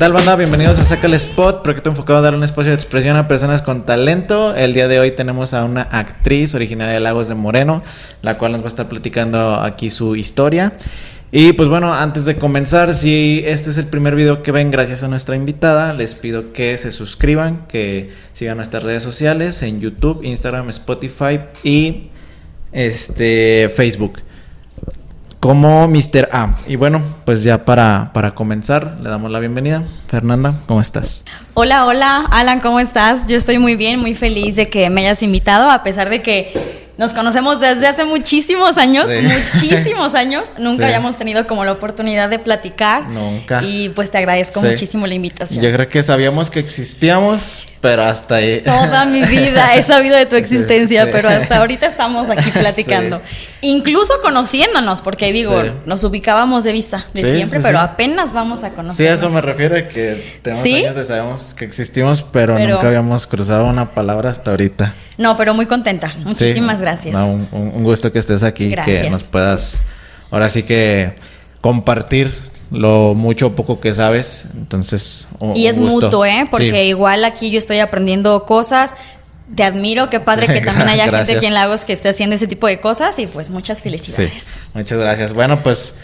tal, banda? Bienvenidos a Saca el Spot, proyecto enfocado a dar un espacio de expresión a personas con talento. El día de hoy tenemos a una actriz originaria de Lagos de Moreno, la cual nos va a estar platicando aquí su historia. Y pues bueno, antes de comenzar, si este es el primer video que ven gracias a nuestra invitada, les pido que se suscriban, que sigan nuestras redes sociales en YouTube, Instagram, Spotify y este Facebook como Mr. A. Y bueno, pues ya para, para comenzar, le damos la bienvenida. Fernanda, ¿cómo estás? Hola, hola, Alan, ¿cómo estás? Yo estoy muy bien, muy feliz de que me hayas invitado, a pesar de que nos conocemos desde hace muchísimos años, muchísimos años. Nunca habíamos tenido como la oportunidad de platicar. Nunca. Y pues te agradezco muchísimo la invitación. Yo creo que sabíamos que existíamos, pero hasta ahí. Toda mi vida he sabido de tu existencia, pero hasta ahorita estamos aquí platicando. Incluso conociéndonos, porque digo, nos ubicábamos de vista de siempre, pero apenas vamos a conocer. Sí, a eso me refiero que tenemos años de sabemos que existimos, pero, nunca habíamos cruzado una palabra hasta ahorita. No, pero muy contenta. Muchísimas gracias. un, gusto que estés aquí, que nos puedas ahora sí que compartir lo mucho o poco que sabes. Entonces, y es mutuo, ¿eh? Porque igual aquí yo estoy aprendiendo cosas. Te admiro, qué padre que también haya gente aquí en Lagos que esté haciendo ese tipo de cosas y pues muchas felicidades. Muchas gracias. Bueno, pues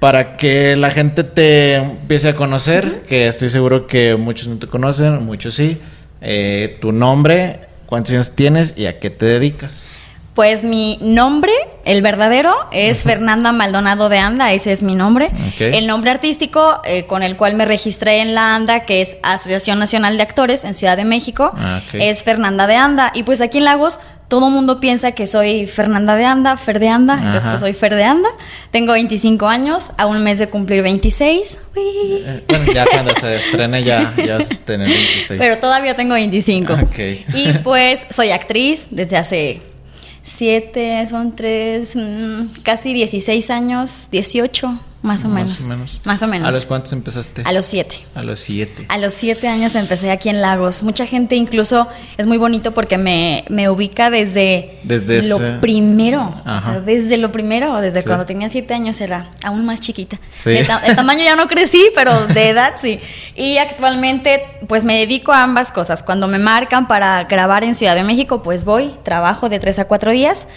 para que la gente te empiece a conocer, que estoy seguro que muchos no te conocen, muchos sí. Eh, tu nombre, ¿Cuántos años tienes y a qué te dedicas? Pues mi nombre, el verdadero, es Fernanda Maldonado de Anda, ese es mi nombre. El nombre artístico eh, con el cual me registré en la ANDA, que es Asociación Nacional de Actores en Ciudad de México, ah, es Fernanda de Anda. Y pues aquí en Lagos todo el mundo piensa que soy Fernanda de Anda, Fer de Anda, entonces pues soy Fer de Anda. Tengo 25 años, a un mes de cumplir 26. Eh, bueno, ya cuando se estrene ya, ya tener 26. Pero todavía tengo 25. Y pues soy actriz desde hace 7, son 3, mm, casi 16 años, 18 más o, menos. Más o menos. ¿A los cuántos empezaste? A los siete. A los siete. A los siete años empecé aquí en Lagos. Mucha gente incluso es muy bonito porque me, me ubica desde, desde lo primero. O sea, desde lo primero, desde cuando tenía siete años era aún más chiquita. Sí. De, tamaño ya no crecí, pero de edad sí. Y actualmente pues me dedico a ambas cosas. Cuando me marcan para grabar en Ciudad de México, pues voy, trabajo de tres a cuatro días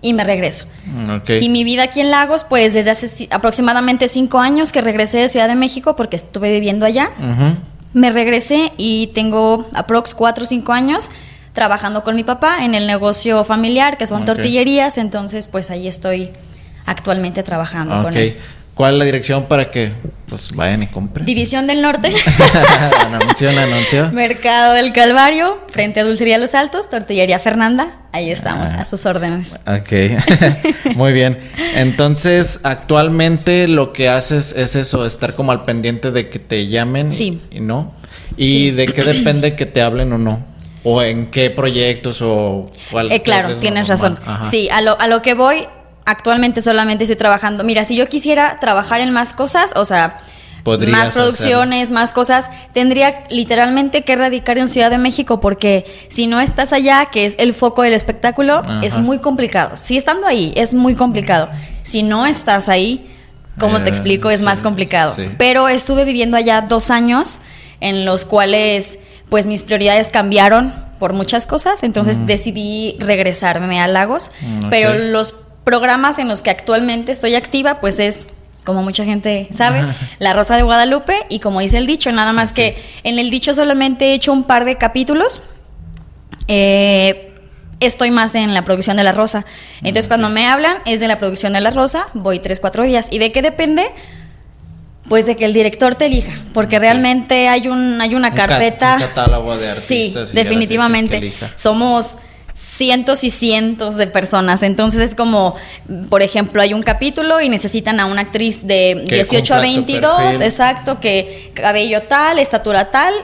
y me regreso. Mm, y mi vida aquí en Lagos, pues desde hace aproximadamente cinco años que regresé de Ciudad de México porque estuve viviendo allá. Me regresé y tengo aprox cuatro o cinco años trabajando con mi papá en el negocio familiar, que son tortillerías, entonces pues ahí estoy actualmente trabajando con él. ¿Cuál es la dirección para que pues vayan y compren? División del Norte. anuncio, anuncio. Mercado del Calvario, frente a Dulcería Los Altos, Tortillería Fernanda. Ahí estamos, a sus órdenes. Ok, muy bien. Entonces, actualmente lo que haces es eso, estar como al pendiente de que te llamen sí. y no. ¿Y de qué depende que te hablen o no? ¿O en qué proyectos o cuál? Eh, claro, tienes razón. Sí, a lo, a lo que voy actualmente solamente estoy trabajando. Mira, si yo quisiera trabajar en más cosas, o sea, más producciones, más cosas, tendría literalmente que radicar en Ciudad de México porque si no estás allá, que es el foco del espectáculo, es muy complicado. Si estando ahí, es muy complicado. Si no estás ahí, como te eh, explico, es más complicado. Pero estuve viviendo allá dos años en los cuales pues mis prioridades cambiaron por muchas cosas, entonces decidí regresarme a Lagos, mm, pero los programas en los que actualmente estoy activa, pues es como mucha gente sabe, La Rosa de Guadalupe y como dice el dicho, nada más que en el dicho solamente he hecho un par de capítulos. Eh, estoy más en la producción de La Rosa. Entonces cuando me hablan es de la producción de La Rosa, voy tres, cuatro días. ¿Y de qué depende? Pues de que el director te elija, porque realmente hay un hay una carpeta. catálogo de artistas. Sí, definitivamente. Somos cientos y cientos de personas. Entonces es como, por ejemplo, hay un capítulo y necesitan a una actriz de 18 a 22, exacto, que cabello tal, estatura tal,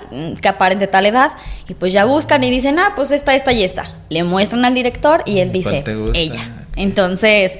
que aparente tal edad. Y pues ya buscan y dicen, ah, pues esta, esta y esta. Le muestran al director y él dice, ella. Entonces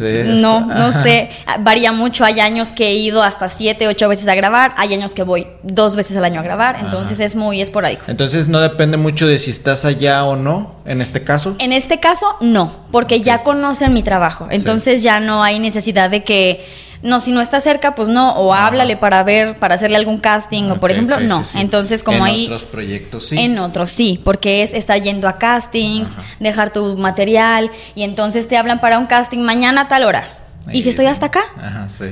no, no sé. Varía mucho. Hay años que he ido hasta siete, ocho veces a grabar. Hay años que voy dos veces al año a grabar. Entonces es muy esporádico. Entonces no depende mucho de si estás allá o no, en este caso. En este caso, no, porque ya conocen mi trabajo. Entonces ya no hay necesidad de que no, si no está cerca, pues no, o háblale para ver, para hacerle algún casting, o por ejemplo, no. Entonces, como ahí... En otros proyectos sí. En otros sí, porque es estar yendo a castings, dejar tu material, y entonces te hablan para un casting mañana a tal hora. y si estoy hasta acá, Ajá, sí.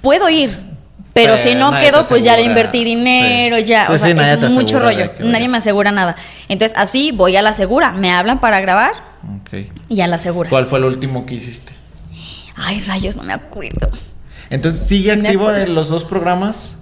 puedo ir, pero, si no quedo, pues ya le invertí dinero, ya. o sea, es mucho rollo. Nadie me asegura nada. Entonces, así voy a la segura. Me hablan para grabar. Ok. Y a la segura. ¿Cuál fue el último que hiciste? Ay, rayos, no me acuerdo. Entonces, ¿sigue activo en los dos programas?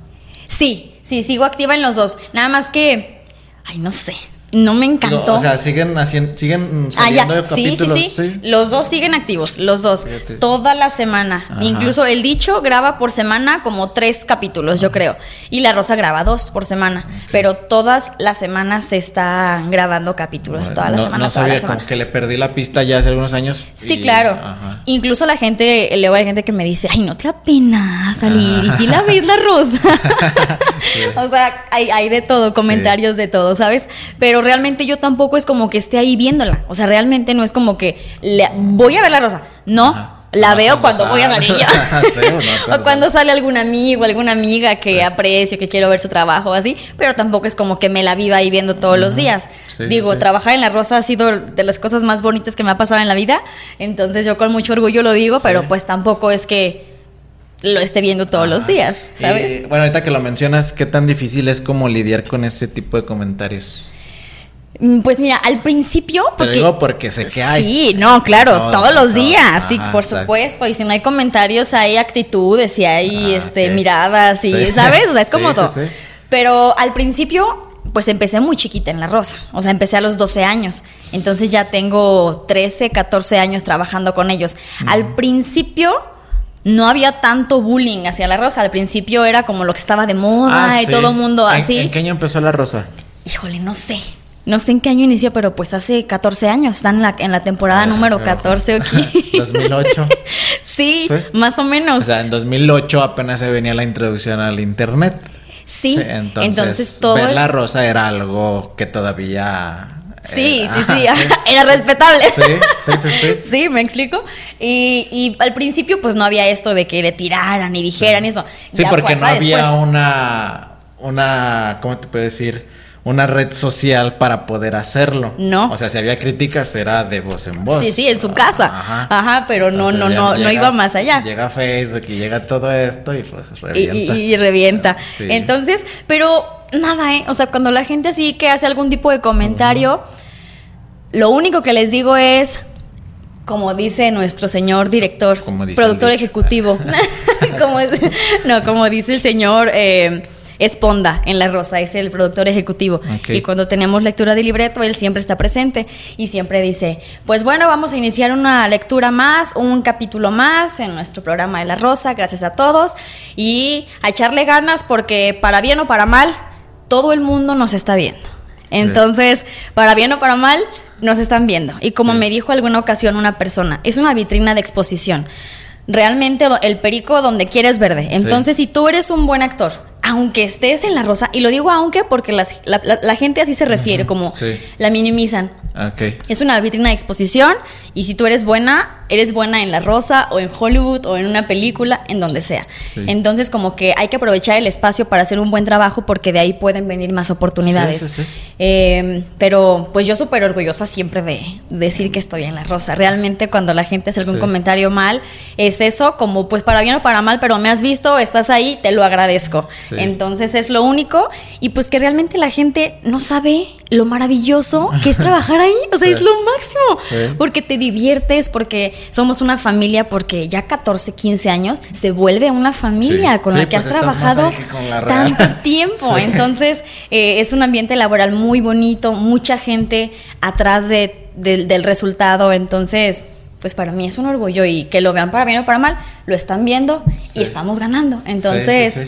Sí, sí, sigo activa en los dos. Nada más que. Ay, no sé no me encantó. o sea, siguen haciendo, siguen ah, ah, capítulos. Sí, sí, sí, Los dos siguen activos, los dos. Toda la semana. Incluso el dicho graba por semana como tres capítulos, yo creo. Y la Rosa graba dos por semana. Pero todas las semanas se están grabando capítulos, toda la semana. No sabía, como que le perdí la pista ya hace algunos años. Sí, claro. Incluso la gente, luego hay gente que me dice, ay, no te da pena salir. Y si la ves la Rosa. o sea, hay, hay de todo, comentarios de todo, ¿sabes? Pero realmente yo tampoco es como que esté ahí viéndola. O sea, realmente no es como que voy a ver la rosa. No. La veo cuando, voy a salir o cuando sale algún amigo, alguna amiga que aprecio, que quiero ver su trabajo, así. Pero tampoco es como que me la viva ahí viendo todos los días. Digo, trabajar en La Rosa ha sido de las cosas más bonitas que me ha pasado en la vida. Entonces yo con mucho orgullo lo digo, pero pues tampoco es que lo esté viendo todos los días, ¿sabes? bueno, ahorita que lo mencionas, ¿qué tan difícil es como lidiar con ese tipo de comentarios? Mm, pues mira, al principio. Porque, digo porque sé que hay. Sí, no, claro, todos, los días, sí, por supuesto. Y si no hay comentarios, hay actitudes y hay ah, este, miradas y, ¿sabes? O sea, es como todo. Pero al principio, pues empecé muy chiquita en La Rosa. O sea, empecé a los 12 años. Entonces ya tengo 13, 14 años trabajando con ellos. Al principio no había tanto bullying hacia la rosa. Al principio era como lo que estaba de moda ah, y todo el mundo así. ¿En, qué año empezó la rosa? Híjole, no sé. No sé en qué año inició, pero pues hace 14 años. Están en la, en la temporada ah, número 14 o 2008. sí, más o menos. O sea, en 2008 apenas se venía la introducción al Internet. Sí, entonces, todo. Ver la rosa era algo que todavía. Sí, sí, sí, era respetable. Sí, sí, sí, sí. sí, me explico. Y, y, al principio, pues no había esto de que le tiraran y dijeran eso. Sí, porque no había una. Una. ¿Cómo te puedo decir? Una red social para poder hacerlo. No. O sea, si había críticas era de voz en voz. Sí, sí, en su casa. Ajá. pero no, no, no, no iba más allá. Llega Facebook y llega todo esto y pues revienta. Y, revienta. Entonces, pero nada, ¿eh? O sea, cuando la gente así que hace algún tipo de comentario, lo único que les digo es, como dice nuestro señor director, productor ejecutivo, como, no, como dice el señor... Eh, es Ponda en La Rosa, es el productor ejecutivo. Y cuando tenemos lectura de libreto, él siempre está presente y siempre dice, pues bueno, vamos a iniciar una lectura más, un capítulo más en nuestro programa de La Rosa, gracias a todos, y a echarle ganas porque para bien o para mal, todo el mundo nos está viendo. Entonces, para bien o para mal, nos están viendo. Y como me dijo alguna ocasión una persona, es una vitrina de exposición realmente el perico donde quieres verde. Entonces, si tú eres un buen actor, aunque estés en la rosa, y lo digo aunque porque la, gente así se refiere, como la minimizan. Es una vitrina de exposición y si tú eres buena, eres buena en La Rosa o en Hollywood o en una película, en donde sea. Entonces como que hay que aprovechar el espacio para hacer un buen trabajo porque de ahí pueden venir más oportunidades. Em, pero pues yo súper orgullosa siempre de, decir que estoy en La Rosa. Realmente cuando la gente hace algún comentario mal, es eso como pues para bien o para mal, pero me has visto, estás ahí, te lo agradezco. Entonces es lo único y pues que realmente la gente no sabe lo maravilloso que es trabajar ahí. O sea, es lo máximo. Porque te diviertes, porque somos una familia, porque ya 14, 15 años se vuelve una familia con la que pues has trabajado tanto tiempo. Entonces, eh, es un ambiente laboral muy bonito, mucha gente atrás de, del resultado. Entonces, pues para mí es un orgullo y que lo vean para bien o para mal, lo están viendo y estamos ganando. Entonces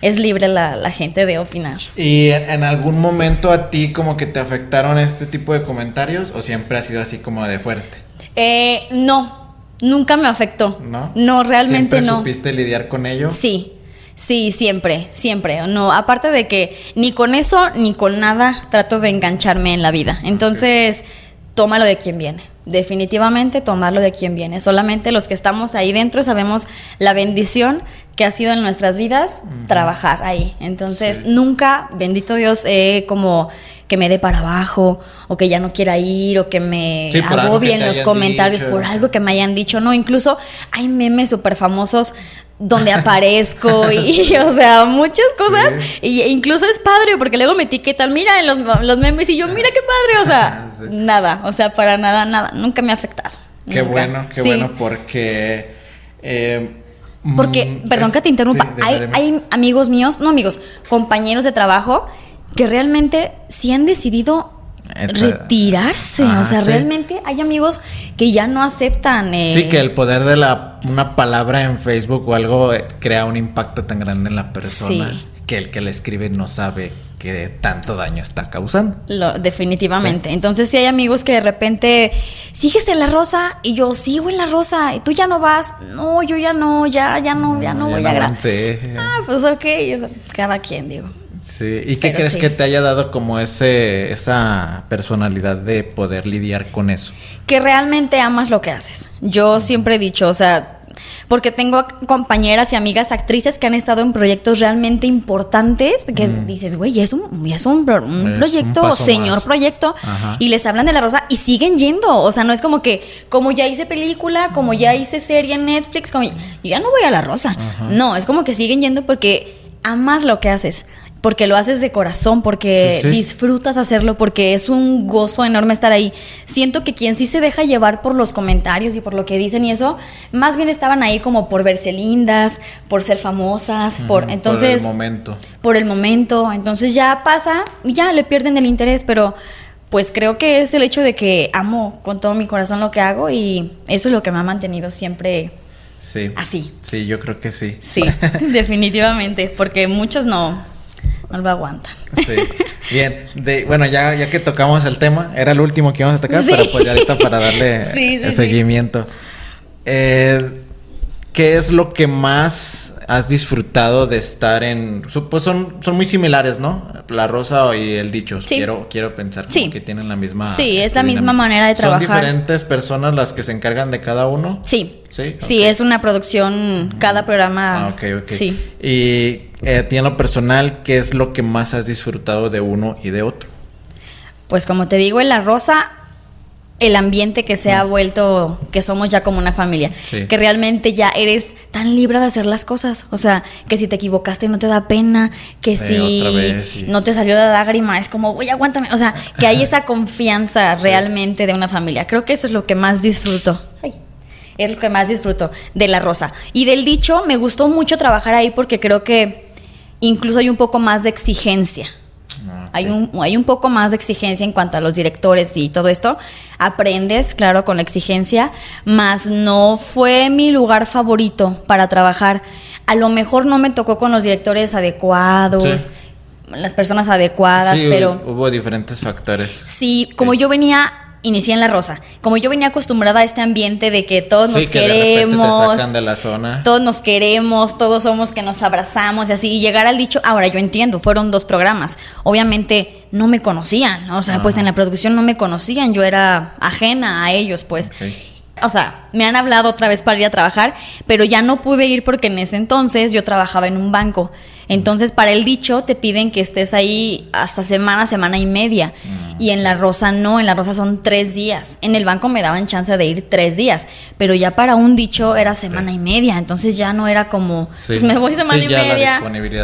es libre la, gente de opinar. ¿Y en, algún momento a ti como que te afectaron este tipo de comentarios o siempre ha sido así como de fuerte? Eh, no, nunca me afectó. ¿No? No, realmente ¿Siempre no. ¿Supiste lidiar con ello? Sí. Sí, siempre, siempre. No, aparte de que ni con eso ni con nada trato de engancharme en la vida. Entonces, tómalo de quien viene. definitivamente tomarlo de quien viene. Solamente los que estamos ahí dentro sabemos la bendición que ha sido en nuestras vidas trabajar ahí. Entonces, nunca, bendito Dios, como que me dé para abajo o que ya no quiera ir o que me agobie en los comentarios por algo que me hayan dicho. No, incluso hay memes súper famosos donde aparezco y, o sea, muchas cosas. Y incluso es padre porque luego me etiquetan, mira en los, los memes y yo, mira qué padre, o sea, nada, o sea, para nada, nada, nunca me ha afectado. Qué bueno, qué bueno porque... Eh, porque, mm, perdón que te interrumpa, hay, hay amigos míos, no amigos, compañeros de trabajo que realmente sí han decidido retirarse. o sea, realmente hay amigos que ya no aceptan. Eh... Sí, que el poder de la una palabra en Facebook o algo eh, crea un impacto tan grande en la persona que el que le escribe no sabe qué tanto daño está causando. Lo, definitivamente. Entonces, si hay amigos que de repente sigues en la rosa y yo sigo en la rosa y tú ya no vas, no, yo ya no, ya, ya no, ya no voy a grabar. Ah, pues ok, cada quien, digo. Sí, ¿y qué crees que te haya dado como ese esa personalidad de poder lidiar con eso? Que realmente amas lo que haces. Yo siempre he dicho, o sea, porque tengo compañeras y amigas actrices que han estado en proyectos realmente importantes que dices, güey, es un, es un, proyecto, señor proyecto, y les hablan de la rosa y siguen yendo. O sea, no es como que, como ya hice película, como ya hice serie en Netflix, como ya no voy a la rosa. No, es como que siguen yendo porque amas lo que haces porque lo haces de corazón, porque disfrutas hacerlo, porque es un gozo enorme estar ahí. Siento que quien sí se deja llevar por los comentarios y por lo que dicen y eso, más bien estaban ahí como por verse lindas, por ser famosas, por entonces por el momento. Por el momento, entonces ya pasa ya le pierden el interés, pero pues creo que es el hecho de que amo con todo mi corazón lo que hago y eso es lo que me ha mantenido siempre Sí. Así. Sí, yo creo que sí. Sí, definitivamente, porque muchos no no lo aguantan. Sí. Bien, de, bueno, ya, ya que tocamos el tema, era el último que íbamos a tocar, pero pues ya ahorita para darle el seguimiento. Eh, ¿Qué es lo que más has disfrutado de estar en... Pues son, son muy similares, ¿no? La rosa y el dicho. Quiero, quiero pensar que tienen la misma... Sí, es la misma manera de trabajar. ¿Son diferentes personas las que se encargan de cada uno? Sí. Sí, sí es una producción, cada programa... Ah, ok, ok. Sí. Y eh, a ti en lo personal, ¿qué es lo que más has disfrutado de uno y de otro? Pues como te digo, en La Rosa, el ambiente que se ha vuelto, que somos ya como una familia, que realmente ya eres tan libre de hacer las cosas, o sea, que si te equivocaste no te da pena, que si no te salió la lágrima, es como, uy, aguántame, o sea, que hay esa confianza realmente de una familia. Creo que eso es lo que más disfruto. Ay es lo que más disfruto de la rosa. Y del dicho, me gustó mucho trabajar ahí porque creo que incluso hay un poco más de exigencia. Hay, un, hay un poco más de exigencia en cuanto a los directores y todo esto. Aprendes, claro, con la exigencia, mas no fue mi lugar favorito para trabajar. A lo mejor no me tocó con los directores adecuados. las personas adecuadas, pero... Hubo diferentes factores. Sí, como yo venía inicié en La Rosa. Como yo venía acostumbrada a este ambiente de que todos nos queremos. De la zona. Todos nos queremos, todos somos que nos abrazamos y así. Y llegar al dicho, ahora yo entiendo, fueron dos programas. Obviamente no me conocían, o sea, pues en la producción no me conocían, yo era ajena a ellos, pues. O sea, me han hablado otra vez para ir a trabajar, pero ya no pude ir porque en ese entonces yo trabajaba en un banco. Entonces, para el dicho te piden que estés ahí hasta semana, semana y media. Mm. Y en la rosa no, en la rosa son tres días. En el banco me daban chance de ir tres días, pero ya para un dicho era semana y media. Entonces ya no era como, pues me voy semana y media.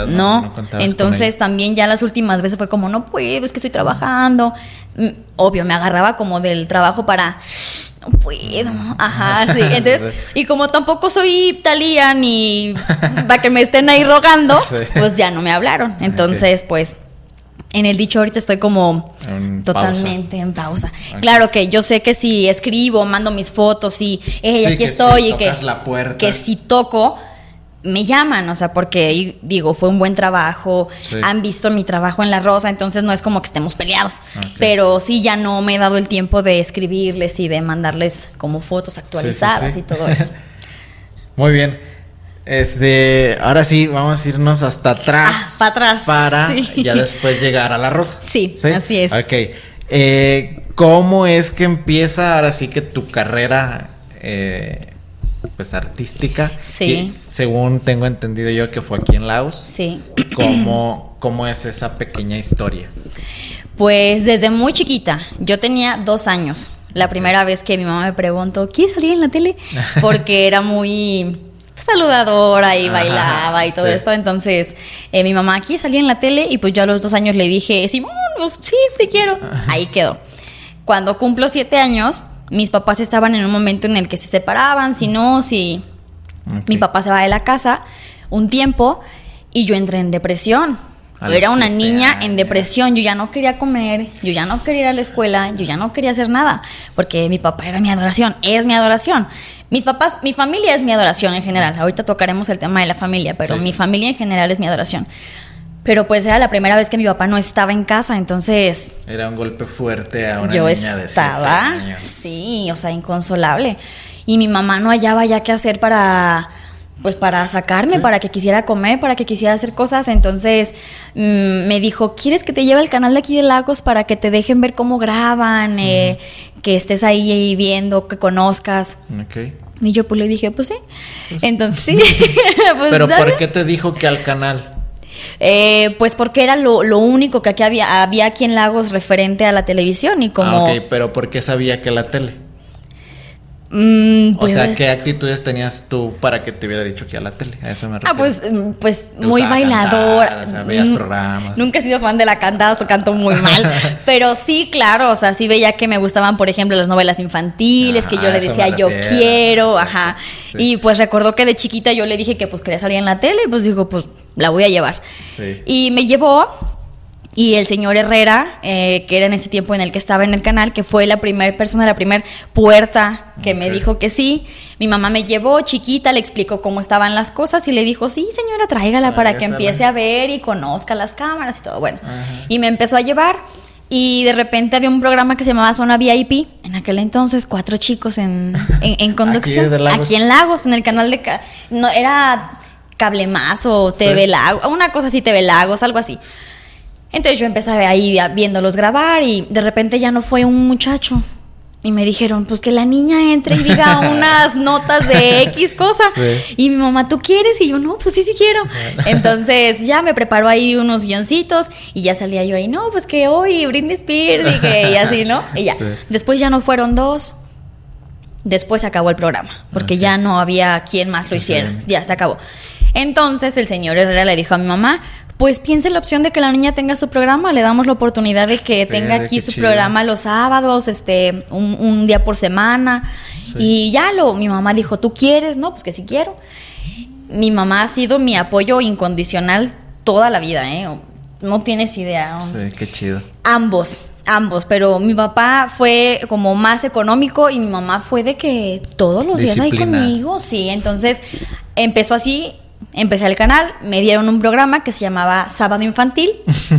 no, entonces también ya las últimas veces fue como, no puedo, es que estoy trabajando. Mm, obvio, me agarraba como del trabajo para no puedo. Ajá, sí. Entonces, y como tampoco soy Talía ni para que me estén ahí rogando, pues ya no me hablaron. Entonces, pues en el dicho ahorita estoy como totalmente en pausa. Claro que yo sé que si escribo, mando mis fotos y hey, aquí estoy y que, que si toco, me llaman, o sea, porque digo, fue un buen trabajo, han visto mi trabajo en La Rosa, entonces no es como que estemos peleados, pero sí ya no me he dado el tiempo de escribirles y de mandarles como fotos actualizadas y todo eso. Muy bien. Este, ahora sí, vamos a irnos hasta atrás. Ah, para atrás. Para ya después llegar a La Rosa. Sí, así es. Ok. Eh, ¿Cómo es que empieza ahora sí que tu carrera eh, pues artística? Sí. según tengo entendido yo que fue aquí en Laos. Sí. ¿Cómo, cómo es esa pequeña historia? Pues desde muy chiquita, yo tenía dos años. La primera vez que mi mamá me preguntó, ¿quieres salir en la tele? Porque era muy saludadora y bailaba y todo esto. Entonces, eh, mi mamá aquí salía en la tele y pues yo a los dos años le dije, Simón, pues sí, te quiero. Ahí quedó. Cuando cumplo siete años, mis papás estaban en un momento en el que se separaban, si no, si mi papá se va de la casa un tiempo y yo entré en depresión era una niña en depresión, yo ya no quería comer, yo ya no quería ir a la escuela, yo ya no quería hacer nada, porque mi papá era mi adoración, es mi adoración. Mis papás, mi familia es mi adoración en general. Ahorita tocaremos el tema de la familia, pero mi familia en general es mi adoración. Pero pues era la primera vez que mi papá no estaba en casa, entonces... Era un golpe fuerte a una yo niña de estaba, sí, o sea, inconsolable. Y mi mamá no hallaba ya qué hacer para pues para sacarme, para que quisiera comer, para que quisiera hacer cosas. Entonces mm, me dijo, ¿quieres que te lleve al canal de aquí de Lagos para que te dejen ver cómo graban, eh, que estés ahí viendo, que conozcas? Y yo pues le dije, pues sí. Pues Entonces sí. Pues, Pero ¿por qué te dijo que al canal? Eh, pues porque era lo, único que aquí había, había aquí en Lagos referente a la televisión y como... Ah, ok, pero ¿por qué sabía que la tele? Mm, pues, o sea, ¿qué actitudes tenías tú para que te hubiera dicho que a la tele? A eso me refiero. Ah, pues, mm, pues muy bailador. o sea, veías programas. Nunca he sido fan de la cantada, o canto muy mal. pero sí, claro, o sea, sí veía que me gustaban, por ejemplo, las novelas infantiles, que yo le decía yo quiero, ajá. Y pues recordó que de chiquita yo le dije que pues quería salir en la tele y pues dijo, pues la voy a llevar. Sí. Y me llevó y el señor Herrera, eh, que era en ese tiempo en el que estaba en el canal, que fue la primera persona, la primera puerta que me dijo que sí. Mi mamá me llevó chiquita, le explicó cómo estaban las cosas y le dijo, sí, señora, tráigala para que empiece a ver y conozca las cámaras y todo. Bueno, y me empezó a llevar. Y de repente había un programa que se llamaba Zona VIP. En aquel entonces, cuatro chicos en, en, conducción. Aquí, en Lagos, en el canal de... No, era Cable Más o TV Lagos, una cosa así, TV Lagos, algo así. Entonces yo empecé ahí viéndolos grabar y de repente ya no fue un muchacho. Y me dijeron, pues que la niña entre y diga unas notas de X cosa. Y mi mamá, ¿tú quieres? Y yo, no, pues sí, sí quiero. Entonces ya me preparó ahí unos guioncitos y ya salía yo ahí, no, pues que hoy Britney Spears, dije, y así, ¿no? Y ya. Después ya no fueron dos. Después se acabó el programa, porque ya no había quien más lo hiciera. Ya se acabó. Entonces el señor Herrera le dijo a mi mamá, pues piense la opción de que la niña tenga su programa, le damos la oportunidad de que tenga aquí su programa los sábados, este, un, día por semana. Y ya lo, mi mamá dijo, ¿tú quieres? No, pues que sí quiero. Mi mamá ha sido mi apoyo incondicional toda la vida, ¿eh? No tienes idea. Sí, qué chido. Ambos, ambos, pero mi papá fue como más económico y mi mamá fue de que todos los días ahí conmigo, sí, entonces empezó así empecé el canal, me dieron un programa que se llamaba Sábado Infantil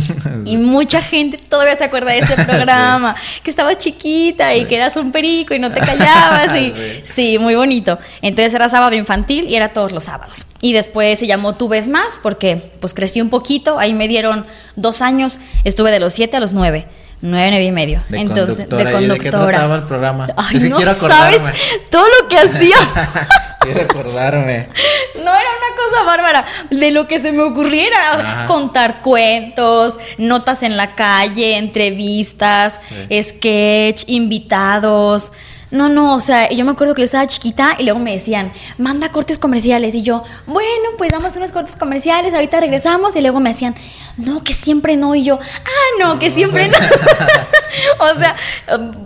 y mucha gente todavía se acuerda de ese programa, que estabas chiquita y que eras un perico y no te callabas y sí. muy bonito. Entonces era Sábado Infantil y era todos los sábados. Y después se llamó Tú ves más porque pues crecí un poquito, ahí me dieron dos años, estuve de los siete a los nueve. Nueve, nueve y medio. De Entonces, conductora. de conductora. ¿Y de el programa? Ay, no quiero sabes todo lo que hacía. quiero acordarme. No era una cosa bárbara. De lo que se me ocurriera. Contar cuentos, notas en la calle, entrevistas, sketch, invitados. No, no, o sea, yo me acuerdo que yo estaba chiquita y luego me decían, manda cortes comerciales. Y yo, bueno, pues damos unos cortes comerciales, ahorita regresamos. Y luego me decían, no, que siempre no. Y yo, ah, no, que siempre no. o sea,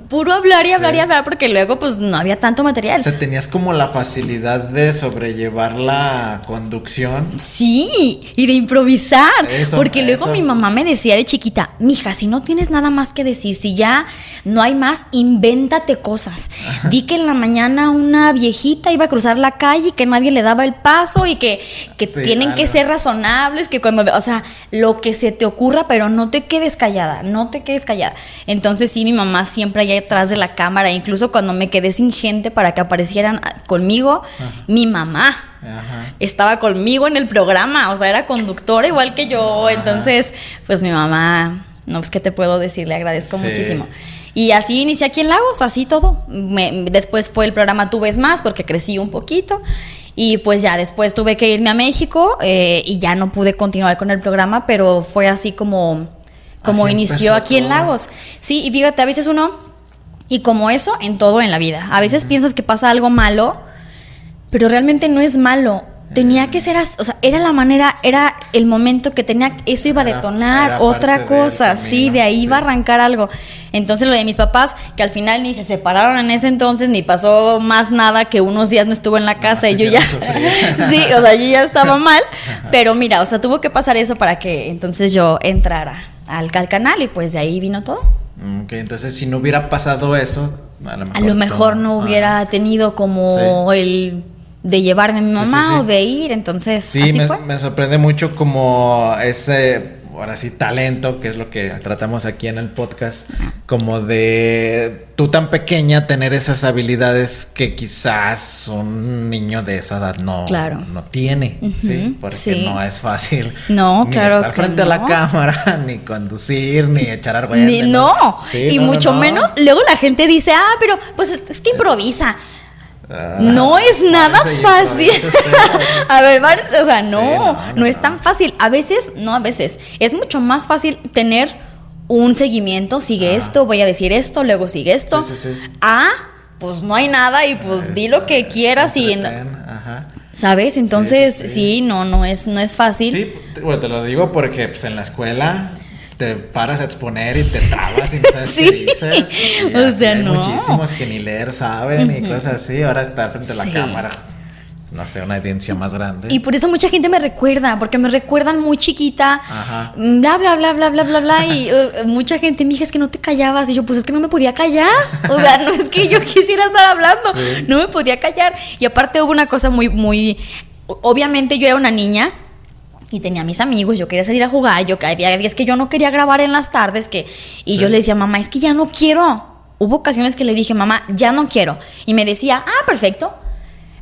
puro hablar y hablar y hablar porque luego pues no había tanto material. O sea, tenías como la facilidad de sobrellevar la conducción. Sí, y de improvisar. porque luego mi mamá me decía de chiquita, mija, si no tienes nada más que decir, si ya no hay más, invéntate cosas. Di que en la mañana una viejita iba a cruzar la calle y que nadie le daba el paso y que, tienen que ser razonables, que cuando, o sea, lo que se te ocurra, pero no te quedes callada, no te quedes callada. Entonces sí, mi mamá siempre allá detrás de la cámara, incluso cuando me quedé sin gente para que aparecieran conmigo, mi mamá estaba conmigo en el programa, o sea, era conductora igual que yo, entonces pues mi mamá No, pues, ¿qué te puedo decir? Le agradezco muchísimo. Y así inicié aquí en Lagos, así todo. después fue el programa Tú ves más, porque crecí un poquito. Y pues ya después tuve que irme a México eh, y ya no pude continuar con el programa, pero fue así como, como inició aquí en Lagos. Sí, y fíjate, a veces uno, y como eso en todo en la vida, a veces piensas que pasa algo malo, pero realmente no es malo tenía que ser, o sea, era la manera, era el momento que tenía, eso iba a detonar otra cosa, sí, de ahí iba a arrancar algo. Entonces lo de mis papás, que al final ni se separaron en ese entonces, ni pasó más nada, que unos días no estuvo en la casa y yo ya, sí, o sea, yo ya estaba mal, pero mira, o sea, tuvo que pasar eso para que entonces yo entrara al, canal y pues de ahí vino todo. Ok, entonces si no hubiera pasado eso, a lo mejor, no. hubiera tenido como el de llevarme a mi mamá o de ir, entonces sí, así me, fue. me sorprende mucho como ese, ahora sí, talento, que es lo que tratamos aquí en el podcast, como de tú tan pequeña tener esas habilidades que quizás un niño de esa edad no, no tiene, ¿sí? Porque no es fácil. No, ni claro. Estar frente a la cámara, ni conducir, ni echar argüelles. Ni, no, y mucho menos, luego la gente dice, ah, pero pues es que improvisa. Ah, no es nada fácil. a ver, o sea, no, no, es tan fácil. A veces, no a veces, es mucho más fácil tener un seguimiento, sigue esto, voy a decir esto, luego sigue esto. Ah, pues no hay nada y pues di lo que quieras y... ¿Sabes? Entonces, sí, no, no es, no es fácil. Sí, bueno, te lo digo porque pues en la escuela te paras a exponer y te trabas y no sabes qué dices. o sea, hay no. muchísimos que ni leer saben y cosas así. Ahora está frente a la cámara. No sé, una audiencia más grande. Y por eso mucha gente me recuerda, porque me recuerdan muy chiquita, Ajá. bla, bla, bla, bla, bla, bla, bla. y uh, mucha gente me dice, es que no te callabas. Y yo, pues es que no me podía callar. O sea, no es que yo quisiera estar hablando, no me podía callar. Y aparte hubo una cosa muy, muy. Obviamente yo era una niña y tenía mis amigos, yo quería salir a jugar, yo había días que yo no quería grabar en las tardes, que y yo le decía, mamá, es que ya no quiero. Hubo ocasiones que le dije, mamá, ya no quiero. Y me decía, ah, perfecto.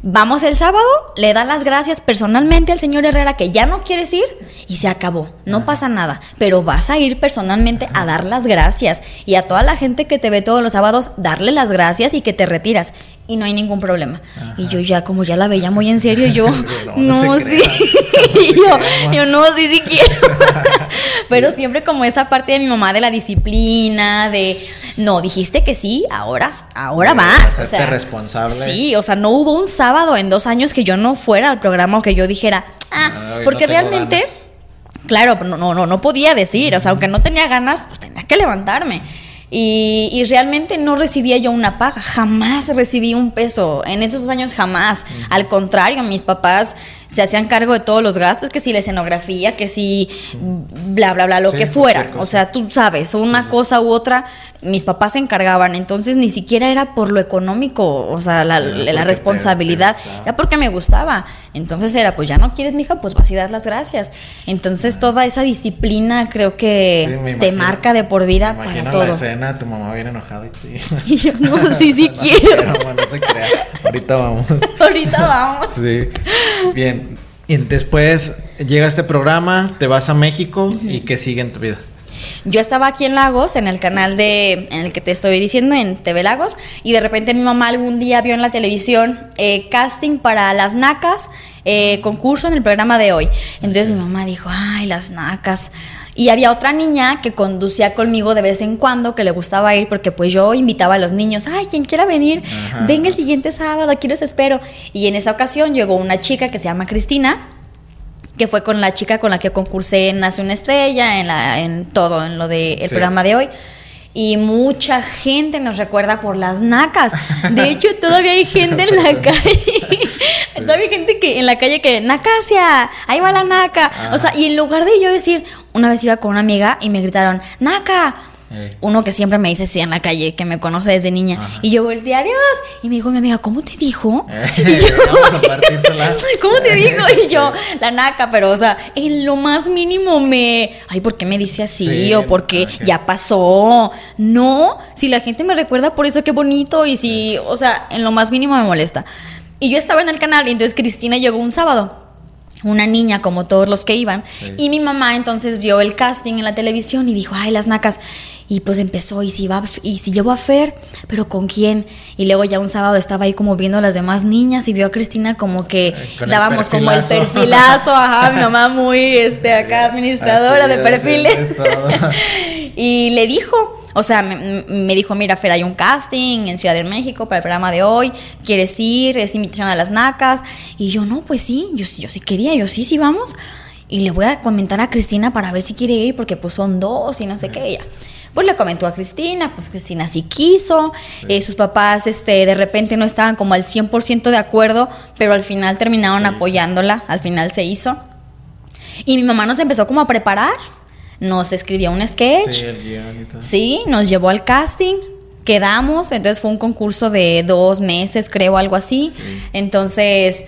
Vamos el sábado, le da las gracias personalmente al señor Herrera que ya no quieres ir y se acabó. No pasa nada, pero vas a ir personalmente a dar las gracias y a toda la gente que te ve todos los sábados darle las gracias y que te retiras y no hay ningún problema. Y yo ya como ya la veía muy en serio, yo no, sí. yo, yo no, sí, sí quiero. pero siempre como esa parte de mi mamá de la disciplina, de no, dijiste que sí, ahora, ahora. O sea, responsable. Sí, o sea, no hubo un sábado en dos años que yo no fuera al programa o que yo dijera, ah, porque realmente, claro, no, no, no, no podía decir, o sea, aunque no tenía ganas, pues tenía que levantarme. Y, y, realmente no recibía yo una paga, jamás recibí un peso, en esos dos años jamás. Al contrario, mis papás se hacían cargo de todos los gastos, que si la escenografía, que si bla, bla, bla, lo que fuera. O sea, tú sabes, una cosa u otra, mis papás se encargaban. Entonces ni siquiera era por lo económico, o sea, la, responsabilidad, era porque me gustaba. Entonces era, pues ya no quieres, mija, pues vas a dar las gracias. Entonces toda esa disciplina creo que te marca de por vida para todo. la escena, tu mamá viene enojada y, y yo, no, sí, sí quiero. no se crea. Ahorita vamos. Ahorita vamos. Sí. Bien. Y después llega este programa, te vas a México y ¿qué sigue en tu vida? Yo estaba aquí en Lagos, en el canal de, en el que te estoy diciendo, en TV Lagos, y de repente mi mamá algún día vio en la televisión eh, casting para las NACAS, eh, concurso en el programa de hoy. Entonces mi mamá dijo, ay, las NACAS. Y había otra niña que conducía conmigo de vez en cuando, que le gustaba ir, porque pues yo invitaba a los niños, ay, quien quiera venir, venga el siguiente sábado, aquí los espero. Y en esa ocasión llegó una chica que se llama Cristina, que fue con la chica con la que concursé en Nace una Estrella, en, la, en todo, en lo del programa de hoy y mucha gente nos recuerda por las nacas. De hecho, todavía hay gente en la calle. todavía hay gente que en la calle que, Nacasia, ahí va la naca. O sea, y en lugar de yo decir, una vez iba con una amiga y me gritaron, Naca, uno que siempre me dice sí en la calle, que me conoce desde niña. Y yo volteé, adiós. Y me dijo mi amiga, ¿cómo te dijo? Y yo, ¿Cómo te dijo? Y yo, la naca, pero o sea, en lo más mínimo me. Ay, ¿por qué me dice así? o porque ya pasó. No, si la gente me recuerda por eso, qué bonito. Y si, o sea, en lo más mínimo me molesta. Y yo estaba en el canal y entonces Cristina llegó un sábado. una niña como todos los que iban. Y mi mamá entonces vio el casting en la televisión y dijo, ay, las nacas. Y pues empezó, y si va, y si llevo a Fer, pero ¿con quién? Y luego ya un sábado estaba ahí como viendo a las demás niñas y vio a Cristina como que dábamos como el perfilazo, ajá, mi mamá muy este acá administradora de perfiles. y le dijo, o sea, me, dijo, mira, Fer, hay un casting en Ciudad de México para el programa de hoy, ¿quieres ir? Es invitación a las nacas. Y yo, no, pues sí, yo, yo sí quería, yo sí, sí, vamos. Y le voy a comentar a Cristina para ver si quiere ir, porque pues son dos y no sé qué. Ella. Pues le comentó a Cristina, pues Cristina sí quiso, eh, sus papás este, de repente no estaban como al 100% de acuerdo, pero al final terminaron apoyándola, al final se hizo. Y mi mamá nos empezó como a preparar, nos escribió un sketch. Sí, el Sí, nos llevó al casting. Quedamos, entonces fue un concurso de dos meses, creo, algo así. Entonces,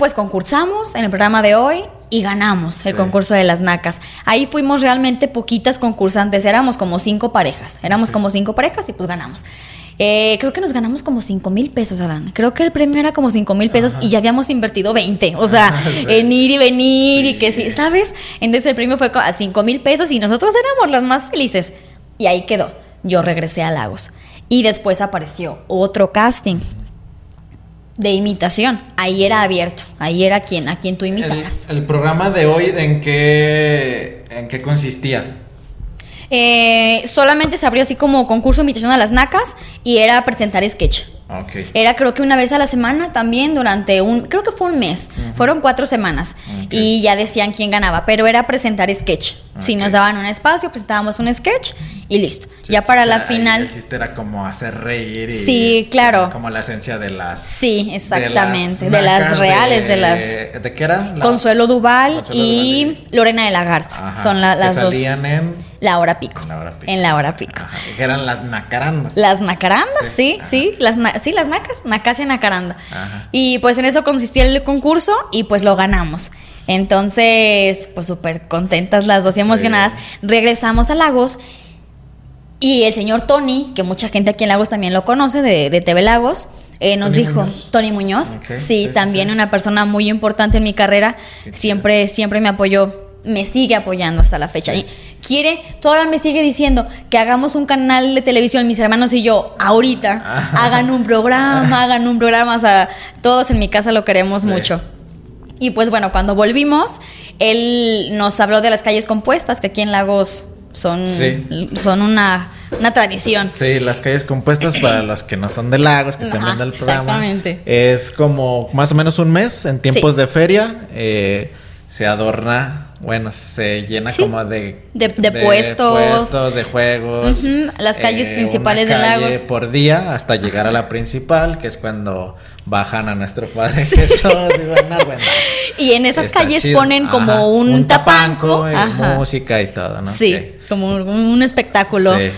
pues concursamos en el programa de hoy y ganamos el concurso de las nacas. Ahí fuimos realmente poquitas concursantes, éramos como cinco parejas, éramos como cinco parejas y pues ganamos. Eh, creo que nos ganamos como 5 mil pesos, Alan. Creo que el premio era como 5 mil pesos y ya habíamos invertido 20. O sea, en ir y venir y que sí, ¿sabes? Entonces el premio fue a 5 mil pesos y nosotros éramos las más felices. Y ahí quedó. Yo regresé a Lagos. Y después apareció otro casting de imitación. Ahí era abierto. Ahí era quien, a quien tú imitaras. El, el programa de hoy, ¿en qué, en qué consistía? Eh, solamente se abrió así como concurso de invitación a las nacas y era presentar sketch. Era creo que una vez a la semana también durante un, creo que fue un mes, fueron cuatro semanas y ya decían quién ganaba, pero era presentar sketch. Si nos daban un espacio, presentábamos un sketch y listo. ya para la final... El chiste era como hacer reír y... Sí, claro. Como la esencia de las... Sí, exactamente. De las, reales, de, las... ¿De qué era? Consuelo Duval y Lorena de la Garza. Son las dos. en... La hora pico. La hora pico. En la hora pico. Que eran las nacarandas. Las nacarandas, sí, sí. Las, sí, las nacas, nacas y nacaranda. Y pues en eso consistía el concurso y pues lo ganamos. Entonces, pues súper contentas las dos y emocionadas. Regresamos a Lagos y el señor Tony, que mucha gente aquí en Lagos también lo conoce, de, de TV Lagos, eh, nos dijo, Tony Muñoz, sí, también una persona muy importante en mi carrera, siempre, siempre me apoyó me sigue apoyando hasta la fecha. Y quiere, todavía me sigue diciendo que hagamos un canal de televisión, mis hermanos y yo, ahorita, hagan un programa, hagan un programa, o sea, todos en mi casa lo queremos mucho. Y pues bueno, cuando volvimos, él nos habló de las calles compuestas, que aquí en Lagos son, son una, una, tradición. Sí, las calles compuestas para los que no son de Lagos, que estén viendo el programa. Exactamente. Es como más o menos un mes en tiempos de feria. Eh, se adorna bueno, se llena como de, de, puestos. de juegos. Las calles eh, principales de Lagos. Por día hasta llegar a la principal, que es cuando bajan a nuestro Padre Jesús. Y, en esas calles ponen como un, tapanco. música y todo, ¿no? Sí, como un espectáculo. Sí.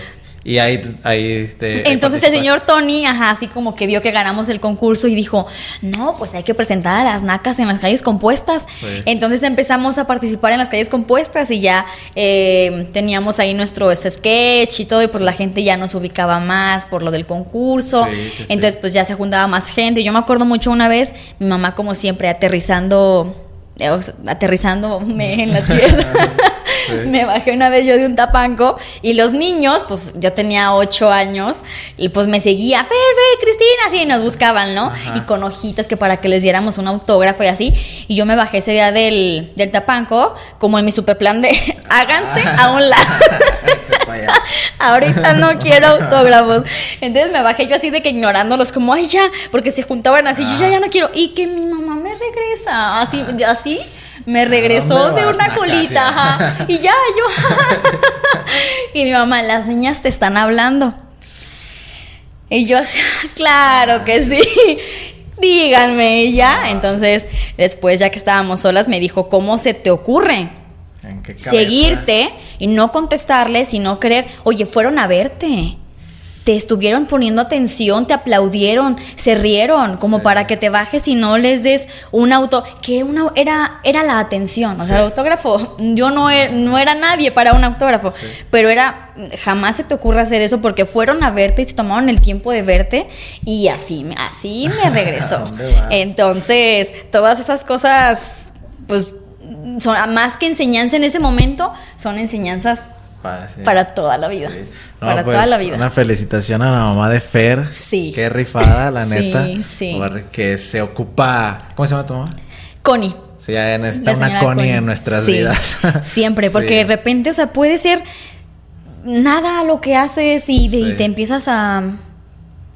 Y ahí, ahí Entonces el señor Tony, ajá, así como que vio que ganamos el concurso y dijo, no, pues hay que presentar a las nacas en las calles compuestas. Entonces empezamos a participar en las calles compuestas y ya eh, teníamos ahí nuestro sketch y todo, y pues la gente ya nos ubicaba más por lo del concurso. Entonces pues ya se juntaba más gente. Yo me acuerdo mucho una vez, mi mamá como siempre aterrizando, eh, aterrizándome en la tierra. Me bajé una vez yo de un tapanco y los niños, pues yo tenía ocho años y pues me seguía, Fer, Cristina, así nos buscaban, ¿no? Y con hojitas que para que les diéramos un autógrafo y así. Y yo me bajé ese día del, del tapanco como en mi super plan de háganse a un lado. Ahorita no quiero autógrafos. Entonces me bajé yo así de que ignorándolos, como, ay, ya, porque se juntaban así, yo ya, ya no quiero. Y que mi mamá me regresa, así, así me regresó de una colita, y ya, yo, y mi mamá, las niñas te están hablando. Y yo, claro que sí, díganme, y ya. Entonces, después, ya que estábamos solas, me dijo, ¿cómo se te ocurre? seguirte y no contestarles y no creer, oye, fueron a verte te estuvieron poniendo atención, te aplaudieron, se rieron, como para que te bajes y no les des un auto, que una, era, era la atención, o sea, el autógrafo, yo no, er, no era nadie para un autógrafo, pero era, jamás se te ocurre hacer eso porque fueron a verte y se tomaron el tiempo de verte y así, así me regresó. Entonces, todas esas cosas pues son más que enseñanza en ese momento, son enseñanzas para, toda la vida. para toda la pues, vida. Una felicitación a la mamá de Fer. Sí. Qué rifada, la neta. Sí, sí. Que se ocupa. ¿Cómo se llama tu mamá? Connie. Sí, necesita una Connie, en nuestras vidas. Siempre, porque de repente, o sea, puede ser nada lo que haces y te empiezas a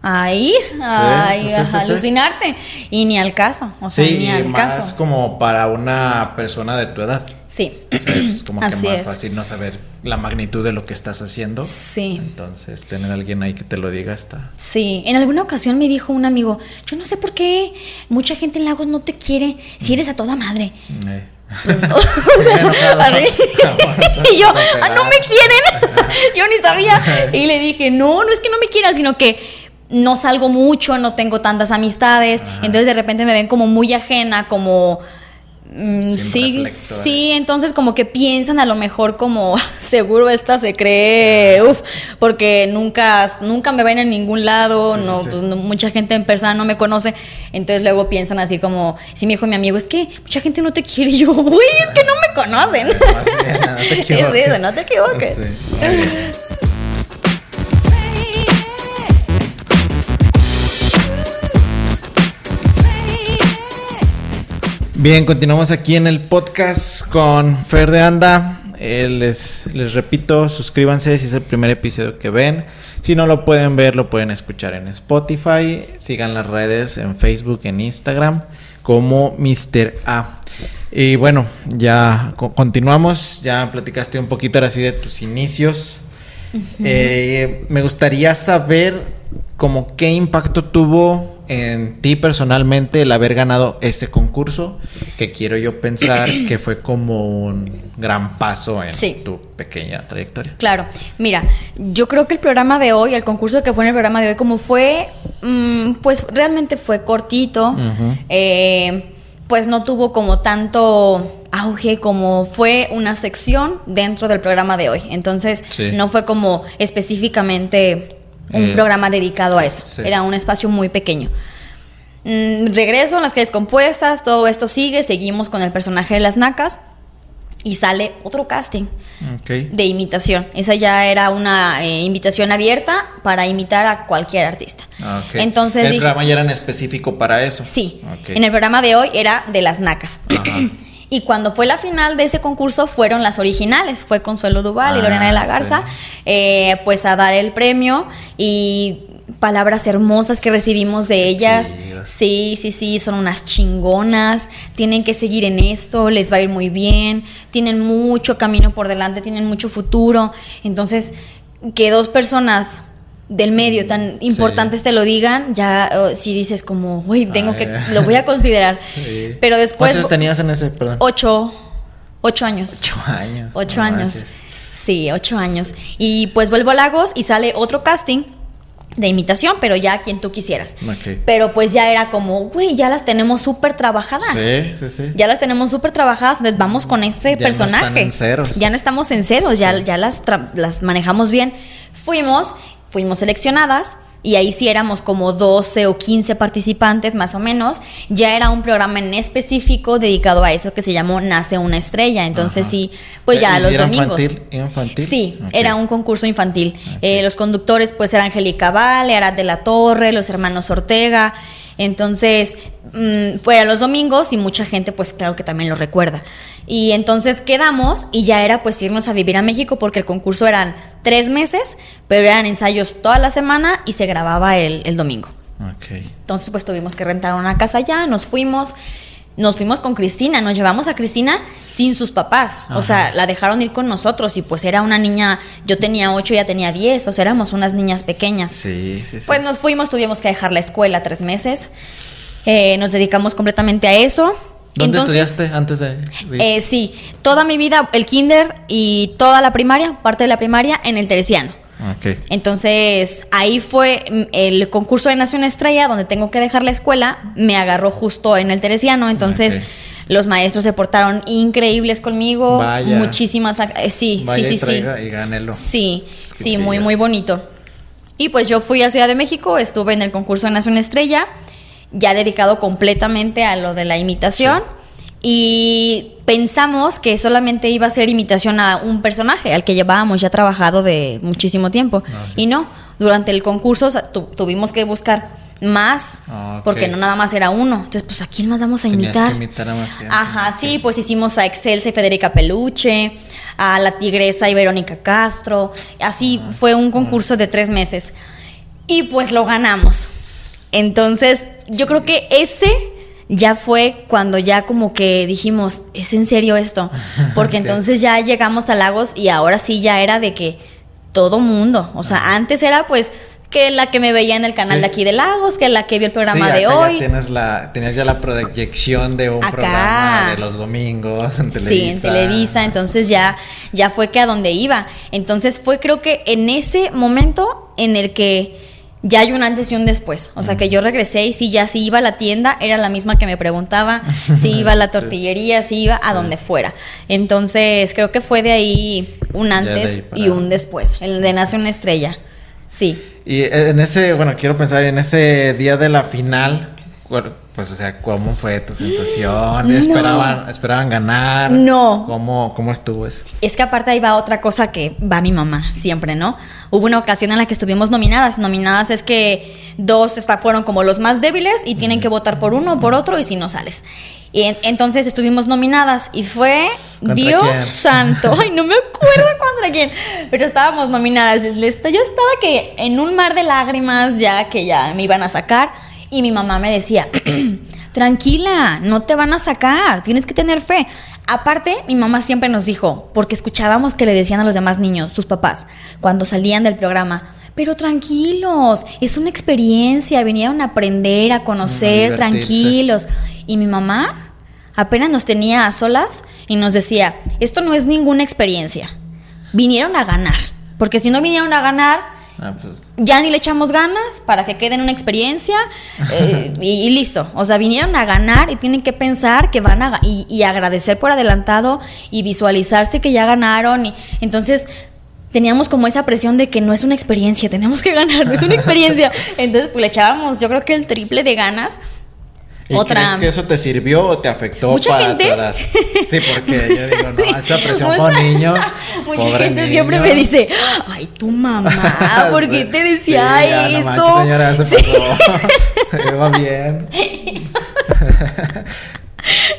a ir, a, alucinarte. Y ni al caso. O sea, ni al más como para una persona de tu edad. Sí. es como que más fácil no saber la magnitud de lo que estás haciendo. Sí. Entonces, tener a alguien ahí que te lo diga está. Sí. En alguna ocasión me dijo un amigo, yo no sé por qué mucha gente en Lagos no te quiere si eres a toda madre. Eh. y yo, ah, no me quieren. yo ni sabía. Y le dije, no, no es que no me quieran, sino que no salgo mucho, no tengo tantas amistades, entonces de repente me ven como muy ajena, como... Mm, sí, sí, entonces como que piensan a lo mejor como seguro esta se cree, uff, porque nunca, nunca me ven en ningún lado, no, pues, mucha gente en persona no me conoce, entonces luego piensan así como, si me dijo mi amigo, es que mucha gente no te quiere, y yo, uy, es que no me conocen. no, te equivoques. Es no te equivoques. Bien, continuamos aquí en el podcast con Fer de Anda. Eh, les, les repito, suscríbanse si es el primer episodio que ven. Si no lo pueden ver, lo pueden escuchar en Spotify. Sigan las redes en Facebook, en Instagram, como Mr. A. Y bueno, ya continuamos. Ya platicaste un poquito ahora sí de tus inicios. Eh, me gustaría saber como qué impacto tuvo en ti personalmente el haber ganado ese concurso, que quiero yo pensar que fue como un gran paso en tu pequeña trayectoria. Claro, mira, yo creo que el programa de hoy, el concurso que fue en el programa de hoy, como fue, mm, pues realmente fue cortito, eh, pues no tuvo como tanto auge como fue una sección dentro del programa de hoy. Entonces, no fue como específicamente un eh, programa dedicado a eso. Era un espacio muy pequeño. Mm, regreso en las calles compuestas, todo esto sigue, seguimos con el personaje de las nacas y sale otro casting de imitación. Esa ya era una eh, invitación abierta para imitar a cualquier artista. Ah, Entonces, ¿El programa ya era en específico para eso? Sí. En el programa de hoy era de las nacas. Y cuando fue la final de ese concurso fueron las originales, fue Consuelo Duval y Lorena de la ah, Garza, eh, pues a dar el premio. Y palabras hermosas que recibimos de ellas. Sí, sí, sí, son unas chingonas, tienen que seguir en esto, les va a ir muy bien, tienen mucho camino por delante, tienen mucho futuro. Entonces, que dos personas del medio tan importantes te lo digan, ya oh, si dices como, uy, tengo que, lo voy a considerar. Pero después... ¿Cuántos tenías en ese, perdón? Ocho, ocho años. Ocho años. Ocho años. Sí, ocho años. Y pues vuelvo a Lagos y sale otro casting de imitación, pero ya quien tú quisieras. Pero pues ya era como, güey, ya las tenemos súper trabajadas. Sí, sí, sí. Ya las tenemos súper trabajadas, entonces vamos con ese personaje. No están en ceros. Ya no estamos en ceros, ya, ya las, las manejamos bien. Fuimos fuimos seleccionadas y ahí sí éramos como 12 o 15 participantes más o menos. Ya era un programa en específico dedicado a eso que se llamó Nace una estrella. Entonces sí, pues ya los domingos. Infantil, Sí, era un concurso infantil. Eh, los conductores pues eran Angélica Vale, Arad de la Torre, los hermanos Ortega. Entonces, mmm, fue a los domingos y mucha gente pues claro que también lo recuerda. Y entonces quedamos y ya era pues irnos a vivir a México porque el concurso eran tres meses, pero eran ensayos toda la semana y se grababa el, el domingo. Entonces pues tuvimos que rentar una casa allá, nos fuimos nos fuimos con Cristina, nos llevamos a Cristina sin sus papás, o sea, la dejaron ir con nosotros y pues era una niña, yo tenía ocho, ella tenía diez, o sea, éramos unas niñas pequeñas. Sí, sí, sí. Pues nos fuimos, tuvimos que dejar la escuela tres meses, eh, nos dedicamos completamente a eso. ¿Dónde estudiaste antes de...? Eh, sí, toda mi vida, el kinder y toda la primaria, parte de la primaria, en el Teresiano. Entonces, ahí fue mm, el concurso de Nación Estrella, donde tengo que dejar la escuela, me agarró justo en el Teresiano, entonces... Los maestros se portaron increíbles conmigo. Muchísimas. Eh, sí, sí, sí, sí. Sí, sí, muy, muy bonito. Y pues yo fui a Ciudad de México, estuve en el concurso de Nación Estrella, ya dedicado completamente a lo de la imitación. Y pensamos que solamente iba a ser imitación a un personaje al que llevábamos ya trabajado de muchísimo tiempo. Ah, y no, durante el concurso tuvimos que buscar más ah, porque no nada más era uno. Entonces, pues a quién más vamos a imitar. Ajá, sí, pues hicimos a Excelsa y Federica Peluche, a la tigresa y Verónica Castro. Así ah, fue un concurso de tres meses. Y pues lo ganamos. Entonces, yo creo que ese ya fue cuando ya como que dijimos, ¿es en serio esto? Porque entonces ya llegamos a Lagos y ahora sí ya era de que todo mundo, o sea, antes era pues que la que me veía en el canal de aquí de Lagos, que la que vio el programa de hoy. Ya tienes la, ya la proyección de un programa de los domingos en Televisa. Sí, en Televisa, entonces ya, ya fue que a donde iba. Entonces fue creo que en ese momento en el que ya hay un antes y un después. O sea, que yo regresé y si ya si iba a la tienda, era la misma que me preguntaba, si iba a la tortillería, si iba a donde fuera. Entonces, creo que fue de ahí un antes y un después, el de Nace una estrella. Sí. Y en ese, bueno, quiero pensar en ese día de la final, pues, o sea, ¿cómo fue tu sensación? ¿Esperaban, ¿Esperaban ganar? No. ¿Cómo, ¿Cómo estuvo eso? Es que aparte ahí va otra cosa que va mi mamá siempre, ¿no? Hubo una ocasión en la que estuvimos nominadas. Nominadas es que dos está, fueron como los más débiles y tienen que votar por uno o por otro y si no sales. Y entonces estuvimos nominadas y fue Dios santo. Ay, no me acuerdo contra quién. Pero estábamos nominadas. Yo estaba que en un mar de lágrimas ya que ya me iban a sacar y mi mamá me decía, tranquila, no te van a sacar, tienes que tener fe. Aparte, mi mamá siempre nos dijo, porque escuchábamos que le decían a los demás niños, sus papás, cuando salían del programa, pero tranquilos, es una experiencia, vinieron a aprender, a conocer, tranquilos. Y mi mamá apenas nos tenía a solas y nos decía, esto no es ninguna experiencia, vinieron a ganar, porque si no vinieron a ganar, Ah, pues. Ya ni le echamos ganas para que quede en una experiencia eh, y, listo. O sea, vinieron a ganar y tienen que pensar que van a y, agradecer por adelantado y visualizarse que ya ganaron. Y entonces teníamos como esa presión de que no es una experiencia, tenemos que ganar, no es una experiencia. Entonces, pues le echábamos, yo creo que el triple de ganas ¿Y Otra. ¿Crees que eso te sirvió o te afectó ¿Mucha para gente? tu edad? Sí, porque yo digo, no, esa presión con niños. Mucha gente siempre me dice, ay, tu mamá, ¿por qué te decía sí, eso? No señora, se pasó. Va bien.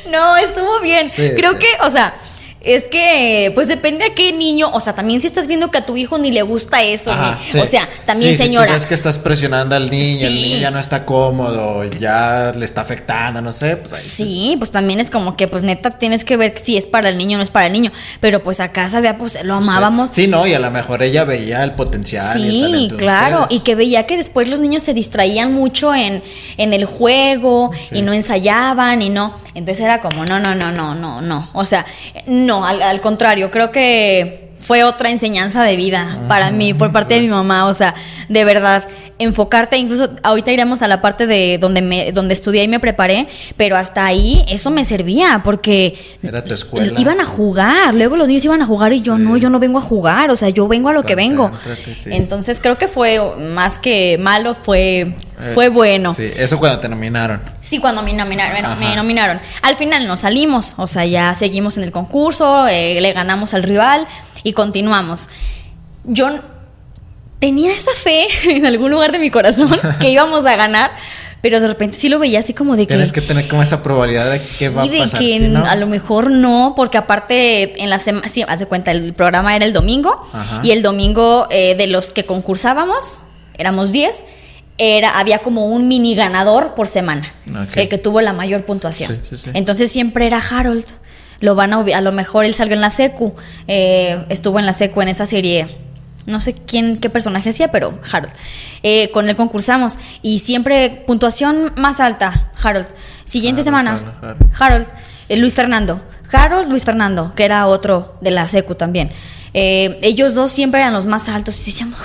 no, estuvo bien. Creo que, o sea, es que, pues depende a qué niño, o sea, también si estás viendo que a tu hijo ni le gusta eso, o sea, también señora. Si que estás presionando al niño, el niño ya no está cómodo, ya le está afectando, no sé, pues Sí, pues también es como que, pues neta, tienes que ver si es para el niño o no es para el niño, pero pues acá sabía, pues lo amábamos. Sí, no, y a lo mejor ella veía el potencial. Sí, claro, y que veía que después los niños se distraían mucho en, en el juego y no ensayaban y no, entonces era como, no, no, no, no, no, no, o sea, no, al, contrario, creo que fue otra enseñanza de vida para mí por parte de mi mamá, o sea, de verdad enfocarte, incluso ahorita iremos a la parte de donde me, donde estudié y me preparé, pero hasta ahí eso me servía, porque Era tu escuela. iban a jugar, luego los niños iban a jugar y yo no, yo no vengo a jugar, o sea, yo vengo a lo que vengo. Entonces creo que fue más que malo, fue, eh, fue bueno. Sí, eso cuando te nominaron. Sí, cuando me nominaron, me nominaron. Al final nos salimos, o sea, ya seguimos en el concurso, eh, le ganamos al rival y continuamos. Yo tenía esa fe en algún lugar de mi corazón que íbamos a ganar, pero de repente sí lo veía así como de que... Tienes que tener como esa probabilidad de que va a pasar. de que a lo mejor no, porque aparte en la semana, sí, hace cuenta, el programa era el domingo y el domingo eh, de los que concursábamos, éramos 10, era, había como un mini ganador por semana, el que tuvo la mayor puntuación. Entonces siempre era Harold. Lo van a, a lo mejor él salió en la secu, eh, estuvo en la secu en esa serie no sé quién, qué personaje hacía, pero Harold. Eh, con él concursamos y siempre puntuación más alta, Harold. Siguiente semana, Harold, eh, Luis Fernando. Harold, Luis Fernando, que era otro de la SECU también. Eh, ellos dos siempre eran los más altos y decíamos,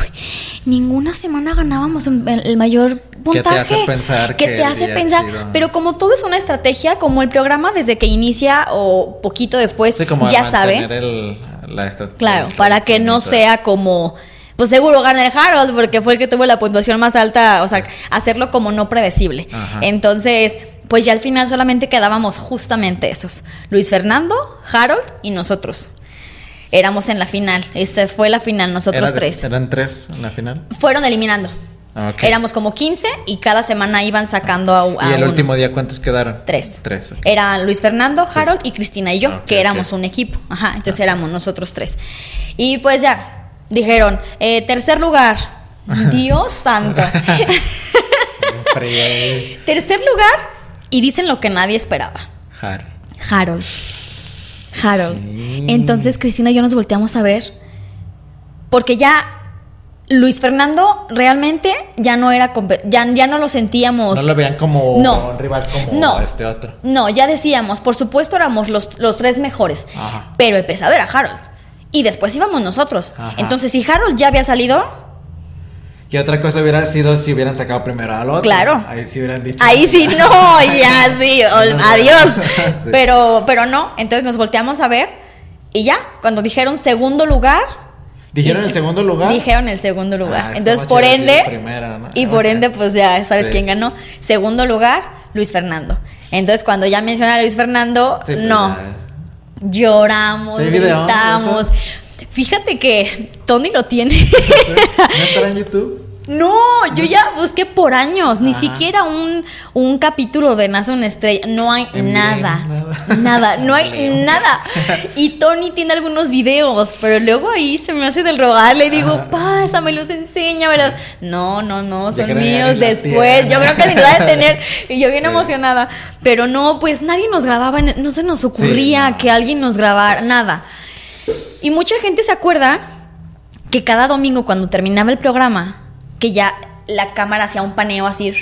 ninguna semana ganábamos el mayor puntaje. Que te hace pensar. Que, te hace pensar. Pero como todo es una estrategia, como el programa desde que inicia o poquito después ya sabe. Claro, para que no sea como pues seguro gana el Harold porque fue el que tuvo la puntuación más alta, o sea, hacerlo como no predecible. Entonces, pues ya al final solamente quedábamos justamente esos. Luis Fernando, Harold y nosotros. Éramos en la final. Esa fue la final, nosotros tres. ¿Eran tres en la final? Fueron eliminando. Ah, Éramos como 15 y cada semana iban sacando a, ¿Y el último día cuántos quedaron? Tres. Tres. Era Luis Fernando, Harold y Cristina y yo, que éramos un equipo. Ajá, entonces éramos nosotros tres. Y pues ya, dijeron, eh, tercer lugar, Dios santo. tercer lugar, y dicen lo que nadie esperaba. Harold. Harold. Harold. Entonces Cristina y yo nos volteamos a ver, porque ya Luis Fernando realmente ya no era ya, ya no lo sentíamos. No lo veían como un rival como este otro. No, ya decíamos, por supuesto éramos los, tres mejores. Pero el pesado era Harold. Y después íbamos nosotros. Entonces, si Harold ya había salido. ¿Qué otra cosa hubiera sido si hubieran sacado primero al otro? Claro. Ahí sí hubieran dicho. Ahí sí, no, ya sí, adiós. Pero, pero no. Entonces nos volteamos a ver. Y ya, cuando dijeron segundo lugar ¿Dijeron el segundo lugar? Dijeron el segundo lugar. Ah, Entonces, por ende. Y por ende, pues ya sabes quién ganó. Segundo lugar, Luis Fernando. Entonces, cuando ya mencionaron a Luis Fernando, pues no. Lloramos, gritamos. Fíjate que Tony lo tiene. ¿No estará en YouTube? No, yo ya busqué por años, ni siquiera un, un, capítulo de Nace una estrella, no hay nada, nada, no hay nada. Y Tony tiene algunos videos, pero luego ahí se me hace del rogar, le digo, pásamelos, enséñamelos. No, no, no, son míos después, yo creo que ni lo de tener. Y yo bien emocionada, pero no, pues nadie nos grababa, no se nos ocurría que alguien nos grabara, nada. Y mucha gente se acuerda que cada domingo cuando terminaba el programa, que ya la cámara hacía un paneo así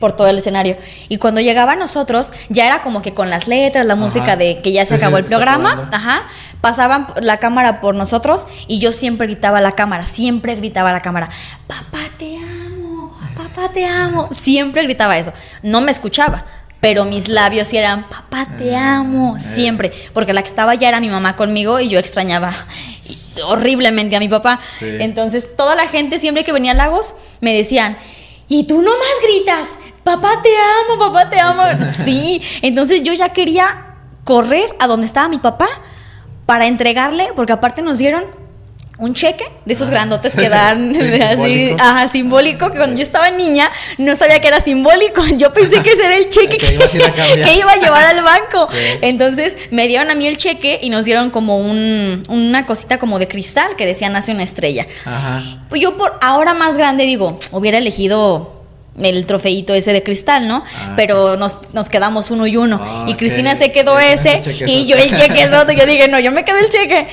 por todo el escenario. Y cuando llegaba a nosotros, ya era como que con las letras, la música de que ya se acabó el programa, ajá, pasaban la cámara por nosotros y yo siempre gritaba a la cámara, siempre gritaba a la cámara, papá te amo, papá te amo, siempre gritaba eso. No me escuchaba, pero mis labios eran, papá te ah, amo, eh. siempre, porque la que estaba ya era mi mamá conmigo y yo extrañaba horriblemente a mi papá. Entonces, toda la gente siempre que venía a Lagos me decían, y tú nomás gritas, papá te amo, papá te amo. sí, entonces yo ya quería correr a donde estaba mi papá para entregarle, porque aparte nos dieron un cheque de esos ah, grandotes que dan así, ajá, simbólico, que cuando yo estaba niña no sabía que era simbólico, yo pensé que ese era el cheque que, iba a llevar al banco. Entonces me dieron a mí el cheque y nos dieron como un, una cosita como de cristal que decía nace una estrella. Ajá. Pues yo por ahora más grande digo, hubiera elegido el trofeito ese de cristal, ¿no? Ah, Pero nos, nos, quedamos uno y uno. Ah, y Cristina se quedó ese y yo el cheque otro. Yo dije, no, yo me quedé el cheque.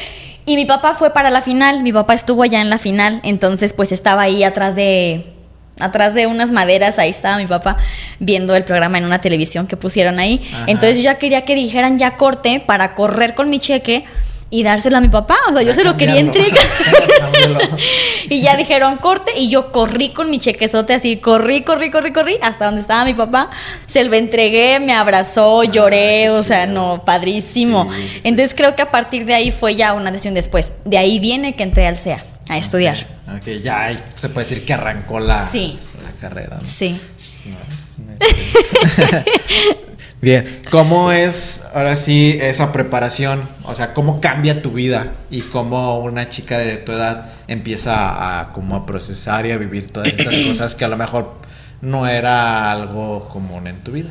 Y mi papá fue para la final, mi papá estuvo allá en la final, entonces pues estaba ahí atrás de atrás de unas maderas, ahí estaba mi papá viendo el programa en una televisión que pusieron ahí. Entonces yo ya quería que dijeran ya corte para correr con mi cheque y dárselo a mi papá. O sea, yo se lo quería entregar. y ya dijeron corte y yo corrí con mi chequezote así, corrí, corrí, corrí, corrí hasta donde estaba mi papá. Se lo entregué, me abrazó, lloré, o sea, no, padrísimo. Entonces creo que a partir de ahí fue ya una decisión después. De ahí viene que entré al CEA a estudiar. Ok, ya se puede decir que arrancó la, la carrera. Sí. Bien, ¿cómo es ahora sí esa preparación? O sea, ¿cómo cambia tu vida y cómo una chica de tu edad empieza a como a procesar y a vivir todas estas cosas que a lo mejor no era algo común en tu vida?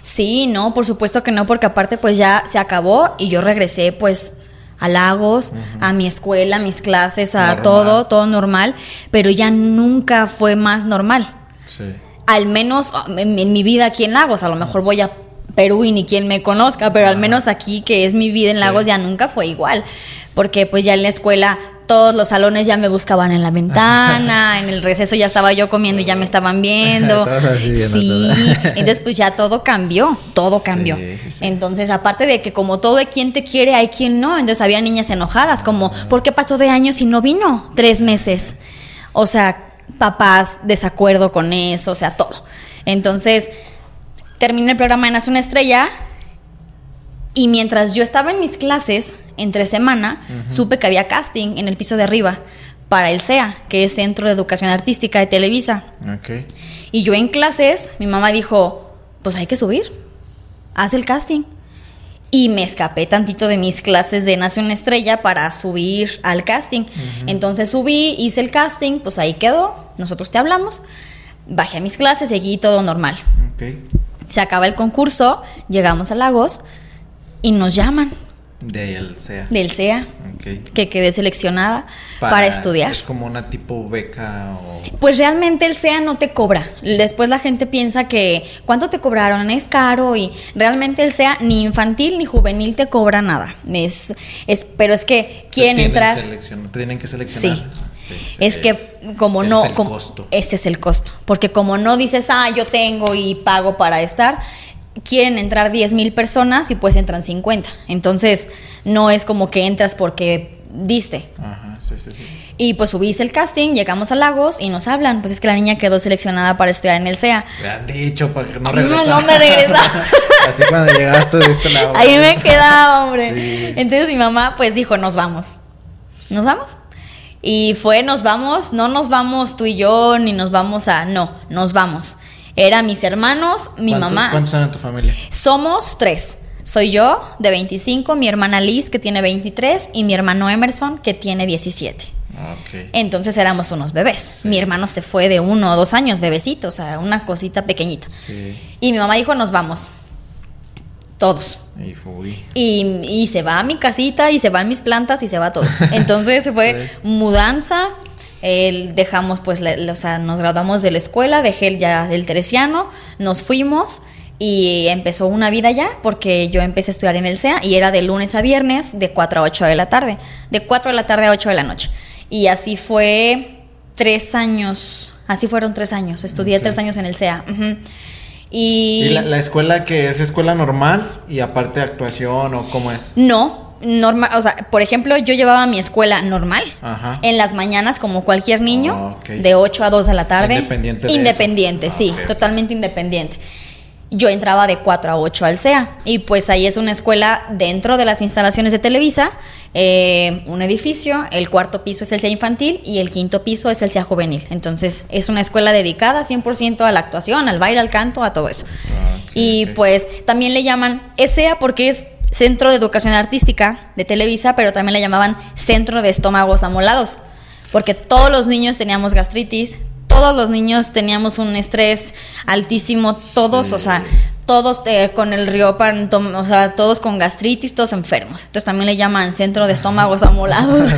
Sí, no, por supuesto que no, porque aparte pues ya se acabó y yo regresé pues a Lagos, a mi escuela, a mis clases, a todo, todo normal, pero ya nunca fue más normal. Sí. Al menos en, en, mi vida aquí en Lagos, a lo mejor voy a Perú y ni quien me conozca, pero al menos aquí que es mi vida en Lagos ya nunca fue igual, porque pues ya en la escuela todos los salones ya me buscaban en la ventana, en el receso ya estaba yo comiendo y ya me estaban viendo. sí, entonces pues ya todo cambió, todo cambió. entonces, aparte de que como todo hay quien te quiere, hay quien no, entonces había niñas enojadas, como, ¿por qué pasó de años y no vino? Tres meses. O sea, papás desacuerdo con eso, o sea, todo. Entonces, terminé el programa de Nace una Estrella y mientras yo estaba en mis clases, entre semana, supe que había casting en el piso de arriba para el CEA, que es Centro de Educación Artística de Televisa. Y yo en clases, mi mamá dijo, pues hay que subir. haz el casting. Y me escapé tantito de mis clases de Nación Estrella para subir al casting. Entonces subí, hice el casting, pues ahí quedó, nosotros te hablamos, bajé a mis clases, seguí todo normal. Se acaba el concurso, llegamos a Lagos y nos llaman. Del CEA. Del CEA. Que quedé seleccionada para, estudiar. ¿Es como una tipo beca o...? Pues realmente el CEA no te cobra. Después la gente piensa que ¿cuánto te cobraron? Es caro y realmente el CEA ni infantil ni juvenil te cobra nada. Es, es pero es que quieren entrar... tienen que seleccionar. Sí. Sí, es, que como no, es el costo. ese es el costo, porque como no dices, ah, yo tengo y pago para estar, quieren entrar 10 mil personas y pues entran 50. Entonces, no es como que entras porque diste. Ajá, sí, sí, sí. Y pues subiste el casting, llegamos a Lagos y nos hablan. Pues es que la niña quedó seleccionada para estudiar en el CEA. Me han dicho para que no regresara. No, no me regresaba. Así cuando llegaste viste la Ahí me quedaba, hombre. Entonces mi mamá pues dijo, nos vamos. ¿Nos vamos? Y fue, nos vamos, no nos vamos tú y yo, ni nos vamos a... No, nos vamos. Era mis hermanos, mi mamá. ¿Cuántos son en tu familia? Somos tres. Soy yo, de 25, mi hermana Liz, que tiene 23, y mi hermano Emerson, que tiene 17. Okay. Entonces éramos unos bebés. Mi hermano se fue de uno o dos años, bebecito, o sea, una cosita pequeñita. Sí. Y mi mamá dijo, nos vamos. Todos. Y, y, se va a mi casita, y se van mis plantas, y se va todo. Entonces se fue mudanza dejamos, pues, o sea, nos graduamos de la escuela, dejé ya del teresiano, nos fuimos y empezó una vida ya, porque yo empecé a estudiar en el CEA y era de lunes a viernes, de 4 a 8 de la tarde, de 4 de la tarde a 8 de la noche. Y así fue tres años, así fueron tres años, estudié tres años en el CEA. Y, la, escuela que es escuela normal y aparte de actuación o cómo es? No, normal, o sea, por ejemplo, yo llevaba mi escuela normal en las mañanas como cualquier niño, ah, de 8 a 2 de la tarde. Independiente. independiente, ah, sí, totalmente independiente. Yo entraba de 4 a 8 al CEA y pues ahí es una escuela dentro de las instalaciones de Televisa, eh, un edificio, el cuarto piso es el CEA infantil y el quinto piso es el CEA juvenil. Entonces es una escuela dedicada 100% a la actuación, al baile, al canto, a todo eso. Ah, y pues también le llaman SEA porque es Centro de Educación Artística de Televisa, pero también le llamaban Centro de Estómagos Amolados, porque todos los niños teníamos gastritis, todos los niños teníamos un estrés altísimo, todos, o sea, todos eh, con el riopan, o sea, todos con gastritis, todos enfermos. Entonces también le llaman Centro de Estómagos Amolados.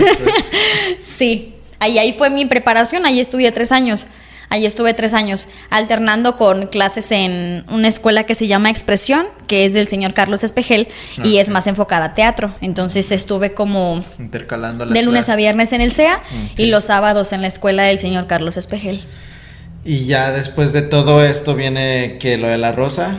sí, ahí, ahí fue mi preparación, ahí estudié tres años. Ahí estuve tres años alternando con clases en una escuela que se llama Expresión, que es del señor Carlos Espejel y es más enfocada a teatro. Entonces estuve como intercalando de lunes a viernes en el CEA y los sábados en la escuela del señor Carlos Espejel. Y ya después de todo esto viene que lo de la rosa.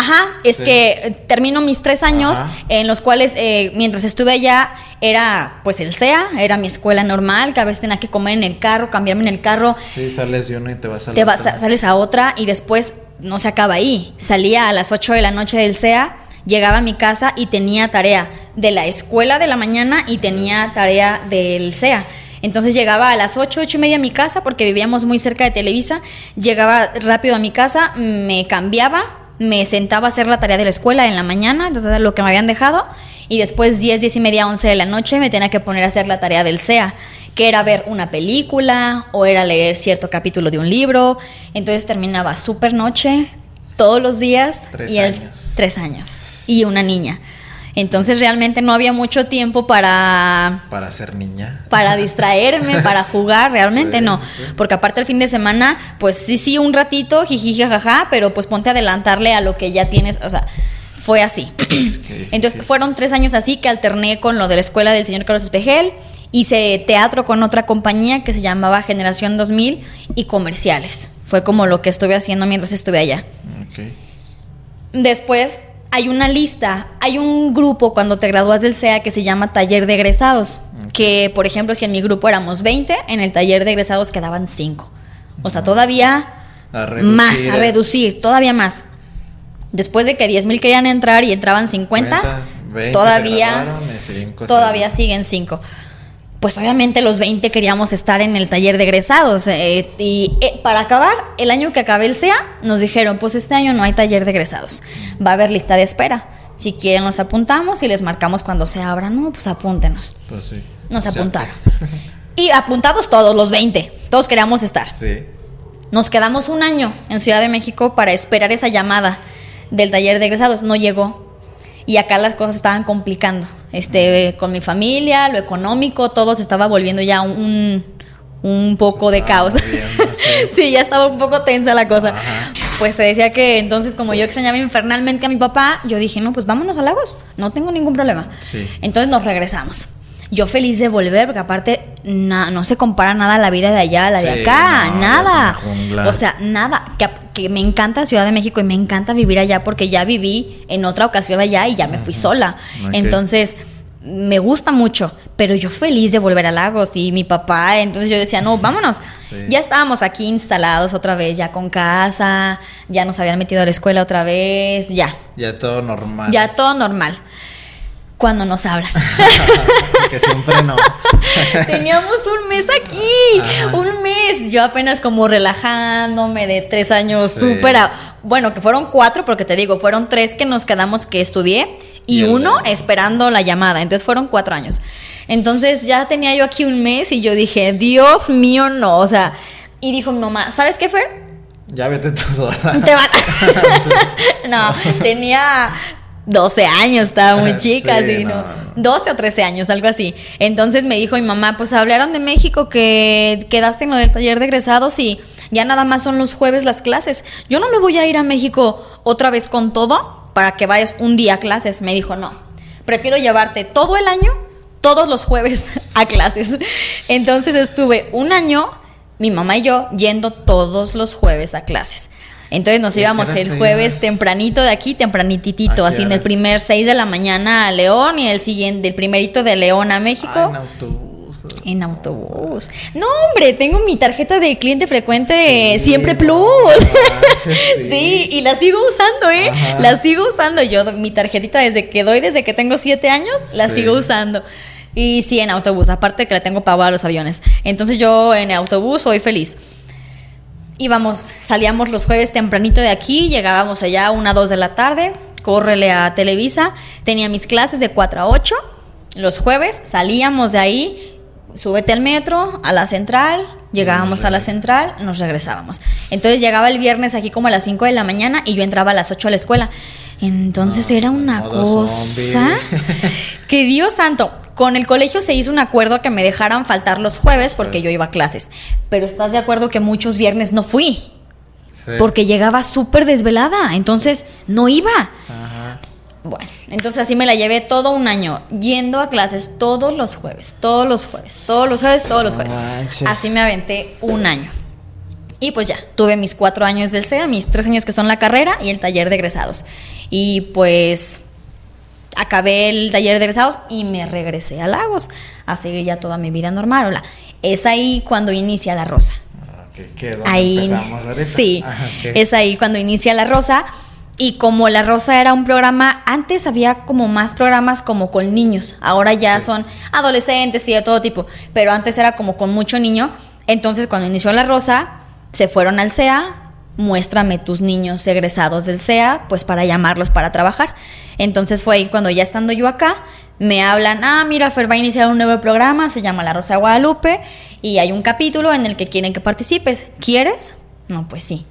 Ajá, es que termino mis tres años en los cuales eh, mientras estuve allá era pues el SEA, era mi escuela normal, que a veces tenía que comer en el carro, cambiarme en el carro. Sí, sales de una y te vas a la te Vas, sales a otra y después no se acaba ahí. Salía a las 8 de la noche del SEA, llegaba a mi casa y tenía tarea de la escuela de la mañana y tenía tarea del SEA. Entonces llegaba a las 8, 8 y media a mi casa porque vivíamos muy cerca de Televisa. Llegaba rápido a mi casa, me cambiaba, me sentaba a hacer la tarea de la escuela en la mañana, lo que me habían dejado, y después 10, 10 y media, 11 de la noche me tenía que poner a hacer la tarea del SEA, que era ver una película o era leer cierto capítulo de un libro. Entonces terminaba súper noche todos los días. Tres años. tres años. Y una niña. Entonces realmente no había mucho tiempo para... Para ser niña. Para distraerme, para jugar, realmente no. Porque aparte el fin de semana, pues sí, sí, un ratito, jiji, jajaja, pero pues ponte a adelantarle a lo que ya tienes, o sea, fue así. Entonces fueron tres años así que alterné con lo de la escuela del señor Carlos Espejel, hice teatro con otra compañía que se llamaba Generación 2000 y comerciales. Fue como lo que estuve haciendo mientras estuve allá. Después hay una lista, hay un grupo cuando te gradúas del SEA que se llama taller de egresados, que por ejemplo si en mi grupo éramos 20, en el taller de egresados quedaban 5. O sea, todavía más, a reducir, todavía más. Después de que 10 mil querían entrar y entraban 50, todavía, todavía siguen 5. Pues obviamente los 20 queríamos estar en el taller de egresados. Eh, y eh, para acabar, el año que acabé el SEA, nos dijeron, pues este año no hay taller de egresados, va a haber lista de espera. Si quieren nos apuntamos y les marcamos cuando se abra, no, pues apúntenos. Pues sí. Nos apuntaron. y apuntados todos, los 20, todos queríamos estar. Sí. Nos quedamos un año en Ciudad de México para esperar esa llamada del taller de egresados, no llegó. Y acá las cosas estaban complicando este, con mi familia, lo económico, todo se estaba volviendo ya un, un poco de caos. sí, ya estaba un poco tensa la cosa. Pues te decía que entonces como yo extrañaba infernalmente a mi papá, yo dije, no, pues vámonos a Lagos, no tengo ningún problema. Entonces nos regresamos. Yo feliz de volver, porque aparte no se compara nada la vida de allá a la de acá, nada. O sea, nada. Que, que, me encanta Ciudad de México y me encanta vivir allá porque ya viví en otra ocasión allá y ya me fui sola. Entonces, me gusta mucho, pero yo feliz de volver a Lagos y mi papá, entonces yo decía, no, vámonos. Ya estábamos aquí instalados otra vez, ya con casa, ya nos habían metido a la escuela otra vez, ya. Ya todo normal. Ya todo normal cuando nos hablan. que siempre no. Teníamos un mes aquí, un mes. Yo apenas como relajándome de tres años, súper. Bueno, que fueron cuatro, porque te digo, fueron tres que nos quedamos que estudié y, uno esperando la llamada. Entonces fueron cuatro años. Entonces ya tenía yo aquí un mes y yo dije, Dios mío, no. O sea, y dijo mi mamá, ¿sabes qué, Fer? Ya vete tú sola. Te no, tenía 12 años, estaba muy chica, sí, ¿no? 12 o 13 años, algo así. Entonces me dijo mi mamá, pues hablaron de México que quedaste en lo del taller de egresados y ya nada más son los jueves las clases. Yo no me voy a ir a México otra vez con todo para que vayas un día a clases. Me dijo, no, prefiero llevarte todo el año, todos los jueves a clases. Entonces estuve un año, mi mamá y yo, yendo todos los jueves a clases. Entonces nos íbamos el jueves tempranito de aquí, tempranititito, así en el primer 6 de la mañana a León y el siguiente, el primerito de León a México. en autobús. En autobús. No, hombre, tengo mi tarjeta de cliente frecuente Siempre Plus. sí. y la sigo usando, ¿eh? La sigo usando. Yo, mi tarjetita desde que doy, desde que tengo siete años, la sigo usando. Y sí, en autobús, aparte que la tengo para a los aviones. Entonces yo en autobús soy feliz íbamos, salíamos los jueves tempranito de aquí, llegábamos allá a una, dos de la tarde, córrele a Televisa, tenía mis clases de 4 a 8, los jueves salíamos de ahí, súbete al metro, a la central, llegábamos a la central, nos regresábamos. Entonces llegaba el viernes aquí como a las 5 de la mañana y yo entraba a las 8 a la escuela. Entonces era una cosa que Dios santo, con el colegio se hizo un acuerdo que me dejaran faltar los jueves porque yo iba a clases. Pero estás de acuerdo que muchos viernes no fui. Porque llegaba súper desvelada. Entonces no iba. Bueno, entonces así me la llevé todo un año, yendo a clases todos los jueves, todos los jueves, todos los jueves, todos los jueves. Así me aventé un año. Y pues ya, tuve mis cuatro años del SEA, mis tres años que son la carrera y el taller de egresados. Y pues acabé el taller de egresados y me regresé a Lagos a seguir ya toda mi vida normal. Hola. Es ahí cuando inicia la rosa. Ah, ahí, sí, ah, es ahí cuando inicia la rosa. Y como La Rosa era un programa, antes había como más programas como con niños, ahora ya son adolescentes y de todo tipo, pero antes era como con mucho niño. Entonces cuando inició La Rosa, se fueron al CEA, muéstrame tus niños egresados del CEA, pues para llamarlos para trabajar. Entonces fue ahí cuando ya estando yo acá, me hablan, ah, mira, Fer va a iniciar un nuevo programa, se llama La Rosa de Guadalupe, y hay un capítulo en el que quieren que participes. ¿Quieres? No, pues sí.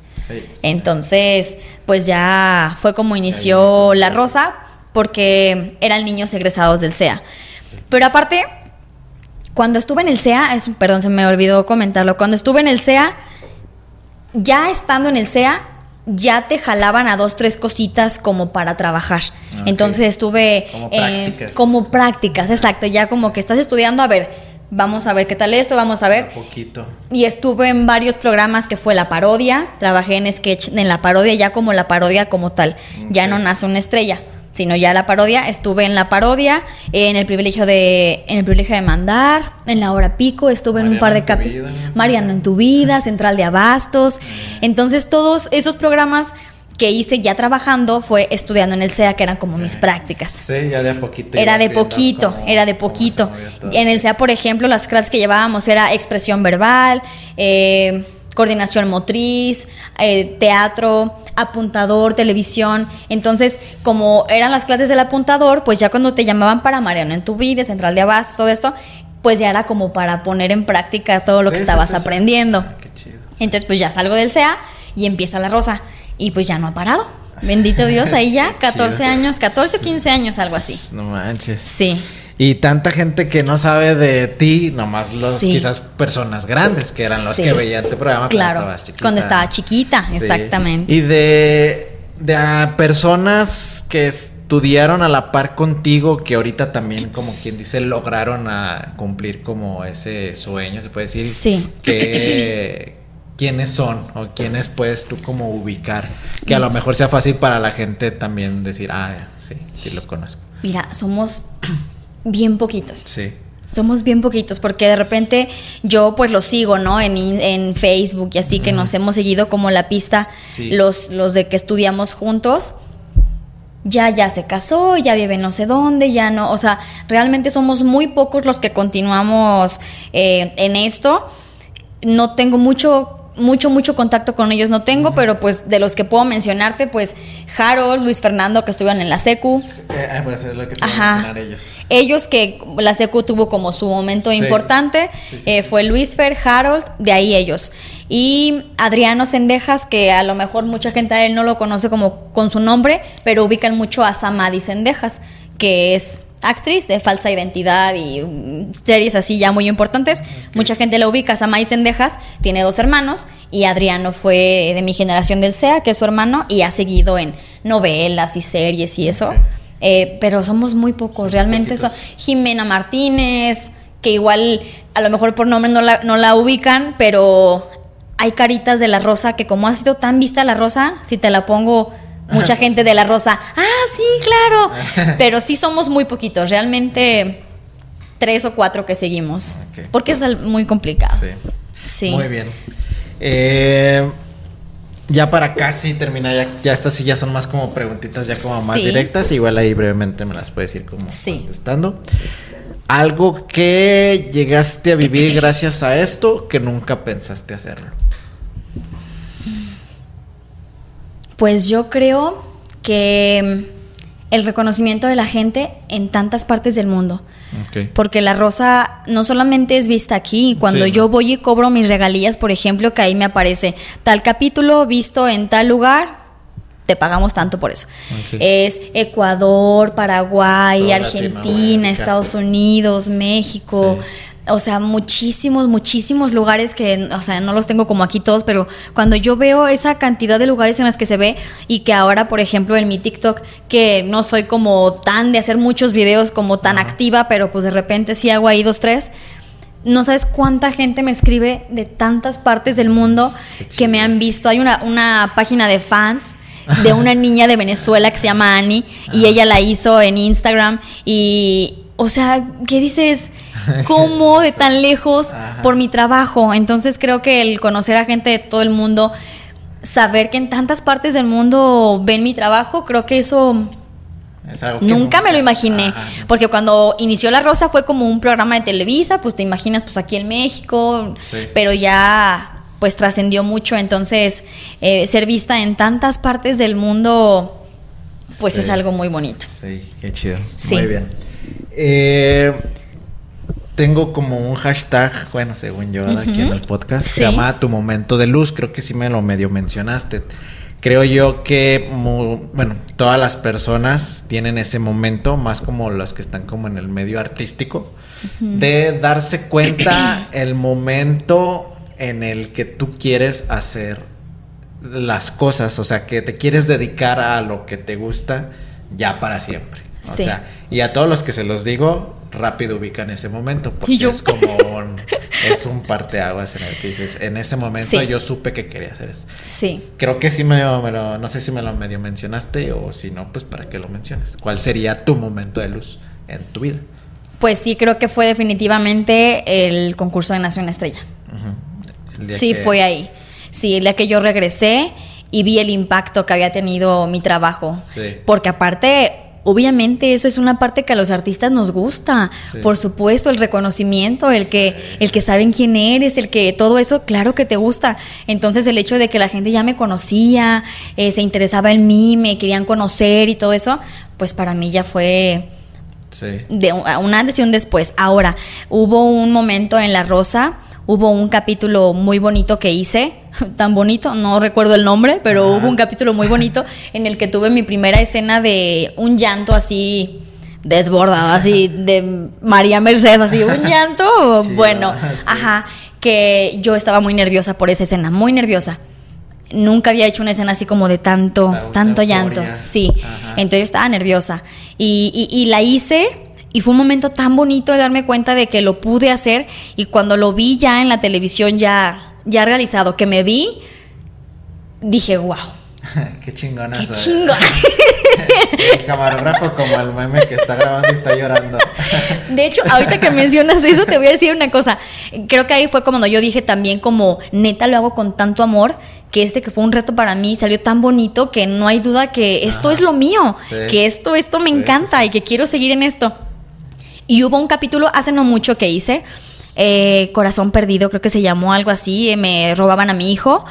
Entonces, pues ya fue como inició La Rosa, porque eran niños egresados del CEA. Pero aparte, cuando estuve en el CEA, es, perdón, se me olvidó comentarlo, cuando estuve en el CEA, ya estando en el SEA, ya te jalaban a dos, tres cositas como para trabajar. Entonces estuve como prácticas. como prácticas, exacto, ya como que estás estudiando, a ver, vamos a ver qué tal esto, vamos a ver. Un poquito. Y estuve en varios programas que fue la parodia, trabajé en sketch en la parodia ya como la parodia como tal, ya no nace una estrella sino ya la parodia. Estuve en la parodia, en el privilegio de, en el privilegio de mandar, en la hora pico, estuve en un par de capítulos. Mariano en tu vida, Central de Abastos. Entonces todos esos programas que hice ya trabajando fue estudiando en el SEA, que eran como mis prácticas. Sí, ya de poquito. Era de poquito, era de poquito. En el SEA, por ejemplo, las clases que llevábamos era expresión verbal, eh, coordinación motriz, eh, teatro, apuntador, televisión. Entonces, como eran las clases del apuntador, pues ya cuando te llamaban para Mariano en tu vida, Central de Abastos, todo esto, pues ya era como para poner en práctica todo lo que estabas aprendiendo. Ah, Entonces, pues ya salgo del SEA y empieza la rosa y pues ya no ha parado. Bendito Dios, ahí ya 14 años, 14 o 15 años, algo así. No manches. Sí. Y tanta gente que no sabe de ti, nomás los quizás personas grandes, que eran los que veían tu programa claro, cuando estabas chiquita. Cuando estaba chiquita, exactamente. Y de, de personas que estudiaron a la par contigo, que ahorita también, como quien dice, lograron a cumplir como ese sueño, se puede decir. Sí. Que, quiénes son o quiénes puedes tú como ubicar. Que a lo mejor sea fácil para la gente también decir, ah, sí, sí lo conozco. Mira, somos bien poquitos. Sí. Somos bien poquitos porque de repente yo pues lo sigo, ¿no? En, en Facebook y así que nos hemos seguido como la pista los, los de que estudiamos juntos. Ya, ya se casó, ya vive no sé dónde, ya no, o sea, realmente somos muy pocos los que continuamos eh, en esto. No tengo mucho mucho, mucho contacto con ellos no tengo, pero pues de los que puedo mencionarte, pues Harold, Luis Fernando, que estuvieron en la SECU. Eh, pues es lo que Ajá. ellos. Ellos que la SECU tuvo como su momento importante, eh, fue Luis Fer, Harold, de ahí ellos. Y Adriano Sendejas, que a lo mejor mucha gente a él no lo conoce como con su nombre, pero ubican mucho a Samadi Sendejas, que es actriz de falsa identidad y mm, series así ya muy importantes. Mucha gente la ubica. Samay Sendejas tiene dos hermanos y Adriano fue de mi generación del SEA, que es su hermano, y ha seguido en novelas y series y eso. Eh, pero somos muy pocos, realmente. Eso. Jimena Martínez, que igual a lo mejor por nombre no la, no la ubican, pero hay caritas de la rosa que como ha sido tan vista la rosa, si te la pongo mucha gente de la rosa, ah, sí, claro, pero sí somos muy poquitos, realmente tres o cuatro que seguimos, porque es muy complicado. Sí. sí. Muy bien. Eh, ya para casi terminar, ya, ya, estas sí ya son más como preguntitas ya como más directas, igual ahí brevemente me las puedes ir como contestando. Algo que llegaste a vivir gracias a esto que nunca pensaste hacerlo. Pues yo creo que mm, el reconocimiento de la gente en tantas partes del mundo. Porque la rosa no solamente es vista aquí, cuando yo voy y cobro mis regalías, por ejemplo, que ahí me aparece tal capítulo visto en tal lugar, te pagamos tanto por eso. Es Ecuador, Paraguay, Argentina, Estados Unidos, México o sea, muchísimos, muchísimos lugares que, o sea, no los tengo como aquí todos, pero cuando yo veo esa cantidad de lugares en las que se ve y que ahora, por ejemplo, en mi TikTok, que no soy como tan de hacer muchos videos como tan activa, pero pues de repente sí hago ahí dos, tres, no sabes cuánta gente me escribe de tantas partes del mundo que me han visto. Hay una, una página de fans de una niña de Venezuela que se llama Annie y ella la hizo en Instagram y, o sea, ¿qué dices? cómo de tan lejos por mi trabajo. Entonces creo que el conocer a gente de todo el mundo, saber que en tantas partes del mundo ven mi trabajo, creo que eso nunca, me lo imaginé. Porque cuando inició La Rosa fue como un programa de Televisa, pues te imaginas pues aquí en México, pero ya pues trascendió mucho. Entonces eh, ser vista en tantas partes del mundo pues es algo muy bonito. Sí, qué chido. Muy bien. Eh, tengo como un hashtag, bueno, según yo, aquí en el podcast, se llama Tu Momento de Luz. Creo que sí me lo medio mencionaste. Creo yo que, bueno, todas las personas tienen ese momento, más como los que están como en el medio artístico, de darse cuenta el momento en el que tú quieres hacer las cosas, o sea, que te quieres dedicar a lo que te gusta ya para siempre. O sea, y a todos los que se los digo, rápido ubican ese momento. Porque es como un, es un parteaguas en el que dices, en ese momento yo supe que quería hacer eso. Sí. Creo que sí me, lo, no sé si me lo medio mencionaste o si no, pues para qué lo menciones. ¿Cuál sería tu momento de luz en tu vida? Pues sí, creo que fue definitivamente el concurso de Nación Estrella. Sí, fue ahí. Sí, el día que yo regresé y vi el impacto que había tenido mi trabajo. Porque aparte, obviamente eso es una parte que a los artistas nos gusta. Por supuesto, el reconocimiento, el que, el que saben quién eres, el que todo eso, claro que te gusta. Entonces el hecho de que la gente ya me conocía, eh, se interesaba en mí, me querían conocer y todo eso, pues para mí ya fue de un antes y un después. Ahora, hubo un momento en La Rosa, hubo un capítulo muy bonito que hice, tan bonito, no recuerdo el nombre, pero hubo un capítulo muy bonito en el que tuve mi primera escena de un llanto así desbordado, así de María Mercedes, así un llanto, bueno, ajá, que yo estaba muy nerviosa por esa escena, muy nerviosa nunca había hecho una escena así como de tanto, tanto llanto. Sí. Entonces yo estaba nerviosa. Y, y, la hice y fue un momento tan bonito de darme cuenta de que lo pude hacer. Y cuando lo vi ya en la televisión, ya, ya realizado, que me vi, dije, wow. Qué chingona. Qué chingona. el camarógrafo como el meme que está grabando y está llorando. De hecho, ahorita que mencionas eso, te voy a decir una cosa. Creo que ahí fue cuando yo dije también como, neta, lo hago con tanto amor, que este que fue un reto para mí salió tan bonito que no hay duda que esto es lo mío, que esto, esto me encanta y que quiero seguir en esto. Y hubo un capítulo hace no mucho que hice, eh, Corazón Perdido, creo que se llamó algo así, me robaban a mi hijo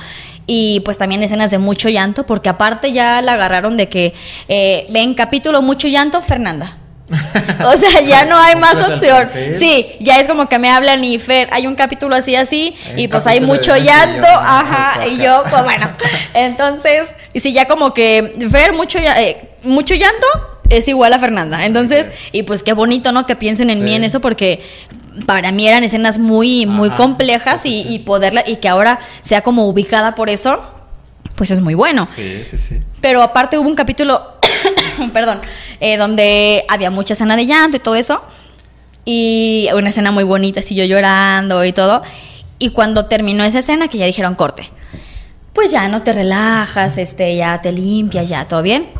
y pues también escenas de mucho llanto, porque aparte ya la agarraron de que eh, ven capítulo mucho llanto, Fernanda. o sea, ya no hay más opción. Sí, ya es como que me hablan y Fer, hay un capítulo así, así, y pues hay mucho llanto, ajá, y yo, pues bueno. Entonces, y si ya como que Fer, mucho, eh, mucho llanto, es igual a Fernanda. Entonces, y pues qué bonito, ¿no? Que piensen en mí en eso porque para mí eran escenas muy, muy complejas y, y, poderla, y que ahora sea como ubicada por eso, pues es muy bueno. Sí, sí, sí. Pero aparte hubo un capítulo, perdón, eh, donde había mucha escena de llanto y todo eso. Y una escena muy bonita, así yo llorando y todo. Y cuando terminó esa escena, que ya dijeron corte, pues ya no te relajas, este, ya te limpias, ya todo bien.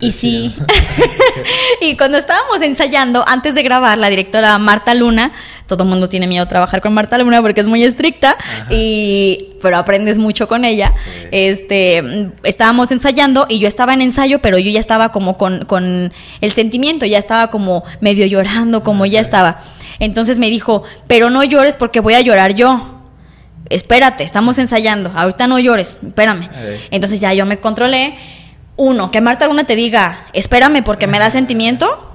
Y, sí. y cuando estábamos ensayando, antes de grabar, la directora Marta Luna, todo el mundo tiene miedo a trabajar con Marta Luna porque es muy estricta, y, pero aprendes mucho con ella. Este, estábamos ensayando y yo estaba en ensayo, pero yo ya estaba como con, con el sentimiento, ya estaba como medio llorando, como ya estaba. Entonces me dijo, pero no llores porque voy a llorar yo espérate, estamos ensayando, ahorita no llores, espérame. Entonces ya yo me controlé uno, que Marta Luna te diga, espérame porque me da sentimiento,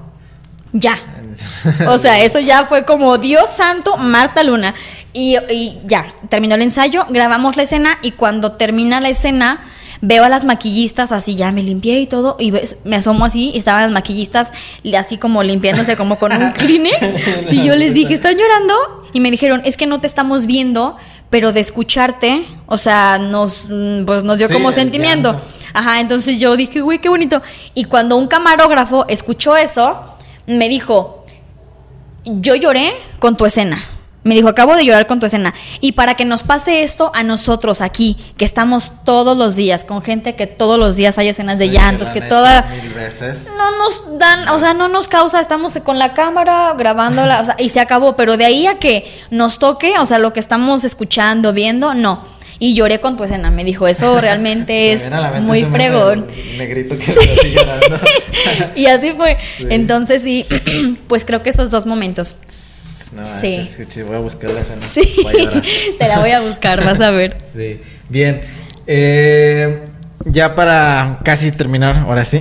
ya. O sea, eso ya fue como Dios santo, Marta Luna. Y, ya, terminó el ensayo, grabamos la escena y cuando termina la escena, veo a las maquillistas así, ya me limpié y todo, y me asomo así, y estaban las maquillistas así como limpiándose como con un Kleenex, y yo les dije, ¿están llorando? Y me dijeron, es que no te estamos viendo, pero de escucharte, o sea, nos, pues, nos dio como sentimiento. Ajá, entonces yo dije, güey, qué bonito. Y cuando un camarógrafo escuchó eso, me dijo, yo lloré con tu escena. Me dijo, acabo de llorar con tu escena. Y para que nos pase esto a nosotros aquí, que estamos todos los días, con gente que todos los días hay escenas de llantos, que toda... No nos dan, o sea, no nos causa, estamos con la cámara grabándola, o sea, y se acabó. Pero de ahí a que nos toque, o sea, lo que estamos escuchando, viendo, no y lloré con tu escena. Me dijo, eso realmente es muy fregón. Negrito que llorando. y así fue. Entonces sí, pues creo que esos dos momentos. No, sí. sí, voy a buscar la escena. Sí, te la voy a buscar, vas a ver. Sí, bien. Eh, ya para casi terminar, ahora sí.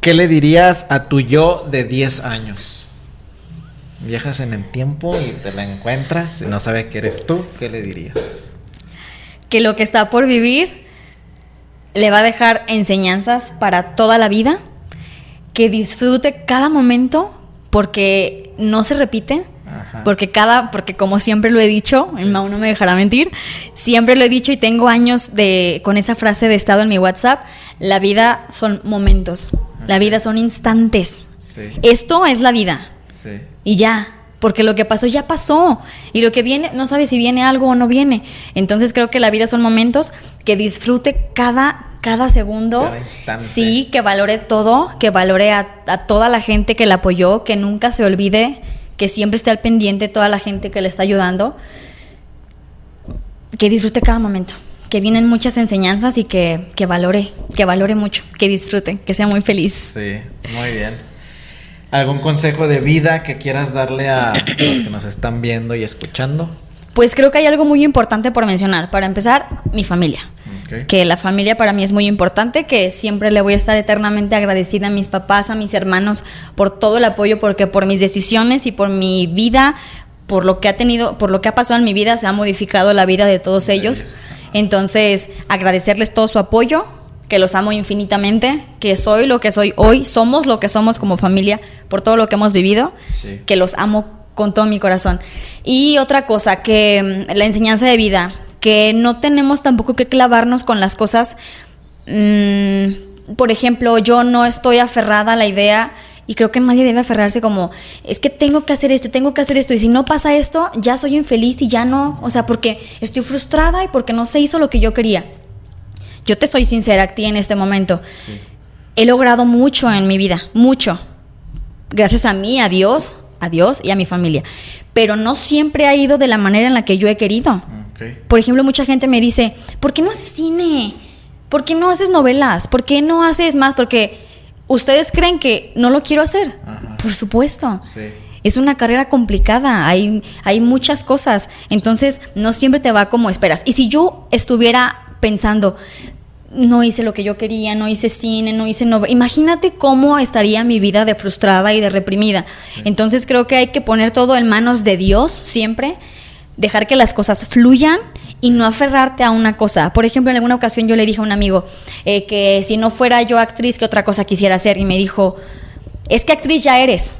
¿Qué le dirías a tu yo de 10 años? Viajas en el tiempo y te la encuentras y no sabes que eres tú. ¿Qué le dirías? Que lo que está por vivir le va a dejar enseñanzas para toda la vida, que disfrute cada momento porque no se repite, porque cada, porque como siempre lo he dicho, sí. no me dejará mentir, siempre lo he dicho y tengo años de con esa frase de estado en mi WhatsApp, la vida son momentos, la vida son instantes. Esto es la vida. Y ya, porque lo que pasó ya pasó y lo que viene no sabe si viene algo o no viene. Entonces creo que la vida son momentos que disfrute cada cada segundo. Cada instante. Sí, que valore todo, que valore a, a, toda la gente que la apoyó, que nunca se olvide, que siempre esté al pendiente toda la gente que le está ayudando. Que disfrute cada momento, que vienen muchas enseñanzas y que, que valore, que valore mucho, que disfrute, que sea muy feliz. Sí, muy bien. ¿Algún consejo de vida que quieras darle a los que nos están viendo y escuchando? Pues creo que hay algo muy importante por mencionar. Para empezar, mi familia. Que la familia para mí es muy importante, que siempre le voy a estar eternamente agradecida a mis papás, a mis hermanos por todo el apoyo, porque por mis decisiones y por mi vida, por lo que ha tenido, por lo que ha pasado en mi vida, se ha modificado la vida de todos ellos. Entonces, agradecerles todo su apoyo, que los amo infinitamente, que soy lo que soy hoy, somos lo que somos como familia por todo lo que hemos vivido, que los amo con todo mi corazón. Y otra cosa, que mm, la enseñanza de vida, que no tenemos tampoco que clavarnos con las cosas. Mm, por ejemplo, yo no estoy aferrada a la idea y creo que nadie debe aferrarse como, es que tengo que hacer esto, tengo que hacer esto, y si no pasa esto, ya soy infeliz y ya no, o sea, porque estoy frustrada y porque no se hizo lo que yo quería. Yo te soy sincera a ti en este momento. He logrado mucho en mi vida, mucho. Gracias a mí, a Dios, a Dios y a mi familia. Pero no siempre ha ido de la manera en la que yo he querido. Por ejemplo, mucha gente me dice, ¿por qué no haces cine? ¿Por qué no haces novelas? ¿Por qué no haces más? Porque ustedes creen que no lo quiero hacer. Por supuesto. Es una carrera complicada, hay, hay muchas cosas, entonces no siempre te va como esperas. Y si yo estuviera pensando, no hice lo que yo quería, no hice cine, no hice no Imagínate cómo estaría mi vida de frustrada y de reprimida. Entonces creo que hay que poner todo en manos de Dios siempre, dejar que las cosas fluyan y no aferrarte a una cosa. Por ejemplo, en alguna ocasión yo le dije a un amigo eh, que si no fuera yo actriz, ¿qué otra cosa quisiera hacer? Y me dijo, es que actriz ya eres.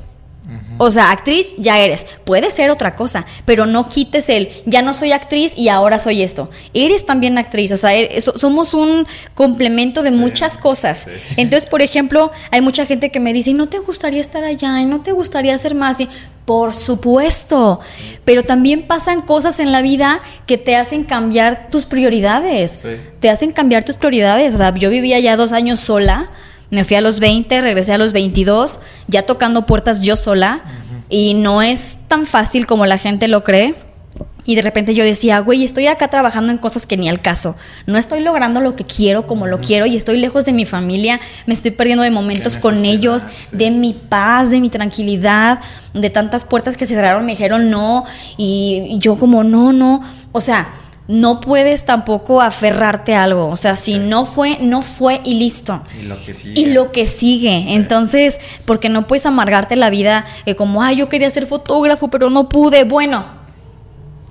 O sea, actriz ya eres. Puede ser otra cosa, pero no quites el ya no soy actriz y ahora soy esto. Eres también actriz. O sea, er, somos un complemento de muchas cosas. Entonces, por ejemplo, hay mucha gente que me dice, ¿no te gustaría estar allá? ¿Y no te gustaría hacer más? Y, por supuesto. Pero también pasan cosas en la vida que te hacen cambiar tus prioridades. Te hacen cambiar tus prioridades. O sea, yo vivía ya dos años sola me fui a los 20, regresé a los 22, ya tocando puertas yo sola. Y no es tan fácil como la gente lo cree. Y de repente yo decía, güey, estoy acá trabajando en cosas que ni al caso. No estoy logrando lo que quiero como lo quiero y estoy lejos de mi familia. Me estoy perdiendo de momentos con ellos, de mi paz, de mi tranquilidad, de tantas puertas que se cerraron, me dijeron no. Y yo como, no, no. O sea, no puedes tampoco aferrarte a algo. O sea, si no fue, no fue y listo. Y lo que sigue. Y lo que sigue. Entonces, porque no puedes amargarte la vida eh, como, ay, yo quería ser fotógrafo, pero no pude. Bueno,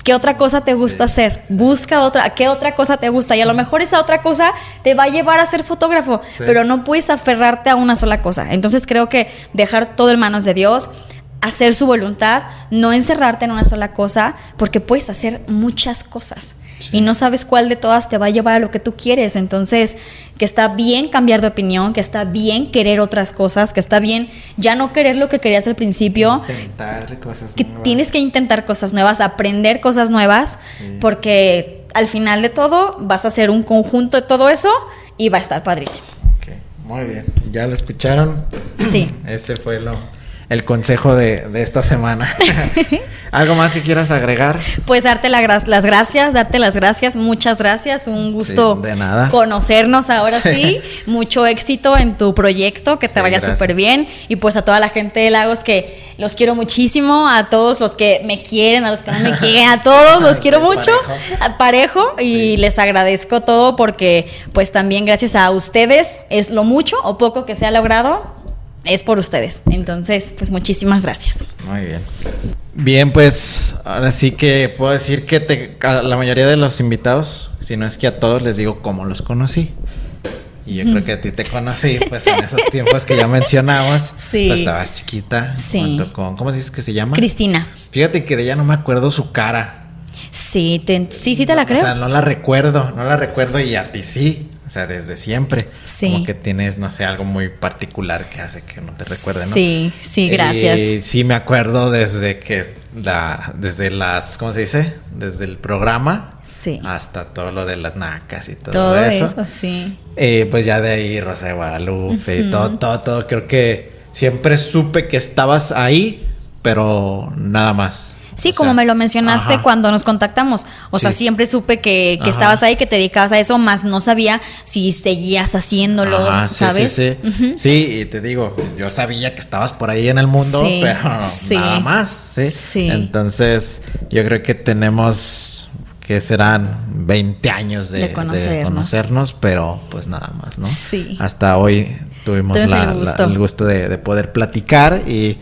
¿qué otra cosa te gusta hacer? Busca otra, ¿qué otra cosa te gusta? Y a lo mejor esa otra cosa te va a llevar a ser fotógrafo, pero no puedes aferrarte a una sola cosa. Entonces, creo que dejar todo en manos de Dios hacer su voluntad, no encerrarte en una sola cosa, porque puedes hacer muchas cosas y no sabes cuál de todas te va a llevar a lo que tú quieres. Entonces, que está bien cambiar de opinión, que está bien querer otras cosas, que está bien ya no querer lo que querías al principio. Intentar cosas que Tienes que intentar cosas nuevas, aprender cosas nuevas, porque al final de todo vas a hacer un conjunto de todo eso y va a estar padrísimo. Muy bien, ¿ya lo escucharon? Sí. Ese fue lo, el consejo de, esta semana. ¿Algo más que quieras agregar? Pues darte las gracias, darte las gracias, muchas gracias, un gusto de nada. conocernos ahora sí. mucho éxito en tu proyecto, que te vaya súper bien y pues a toda la gente de Lagos que los quiero muchísimo, a todos los que me quieren, a los que no me quieren, a todos los quiero mucho, parejo, parejo y les agradezco todo porque pues también gracias a ustedes es lo mucho o poco que se ha logrado es por ustedes. Entonces, pues muchísimas gracias. Muy bien. Bien, pues ahora sí que puedo decir que te, a la mayoría de los invitados, si no es que a todos les digo cómo los conocí. Y yo creo que a ti te conocí, pues en esos tiempos que ya mencionamos. Sí. Pues estabas chiquita. Sí. con, ¿cómo dices que se llama? Cristina. Fíjate que de ella no me acuerdo su cara. Sí, sí, sí te la creo. O sea, no la recuerdo, no la recuerdo y a ti sí. O sea, desde siempre. Sí. Como que tienes, no sé, algo muy particular que hace que no te recuerde, ¿no? Sí, sí, gracias. Y sí, me acuerdo desde que la, desde las, ¿cómo se dice? Desde el programa. Sí. Hasta todo lo de las nacas y todo, todo eso. eso sí. Eh, pues ya de ahí Rosa de Guadalupe y todo, todo, todo. Creo que siempre supe que estabas ahí, pero nada más. Sí, como me lo mencionaste cuando nos contactamos. O sea, siempre supe que, que estabas ahí, que te dedicabas a eso, más no sabía si seguías haciéndolos, ¿sabes? Sí, sí, sí. y te digo, yo sabía que estabas por ahí en el mundo, pero nada más, ¿sí? Sí. Entonces, yo creo que tenemos que serán 20 años de, conocernos. pero pues nada más, ¿no? Sí. Hasta hoy tuvimos el gusto, de, poder platicar y,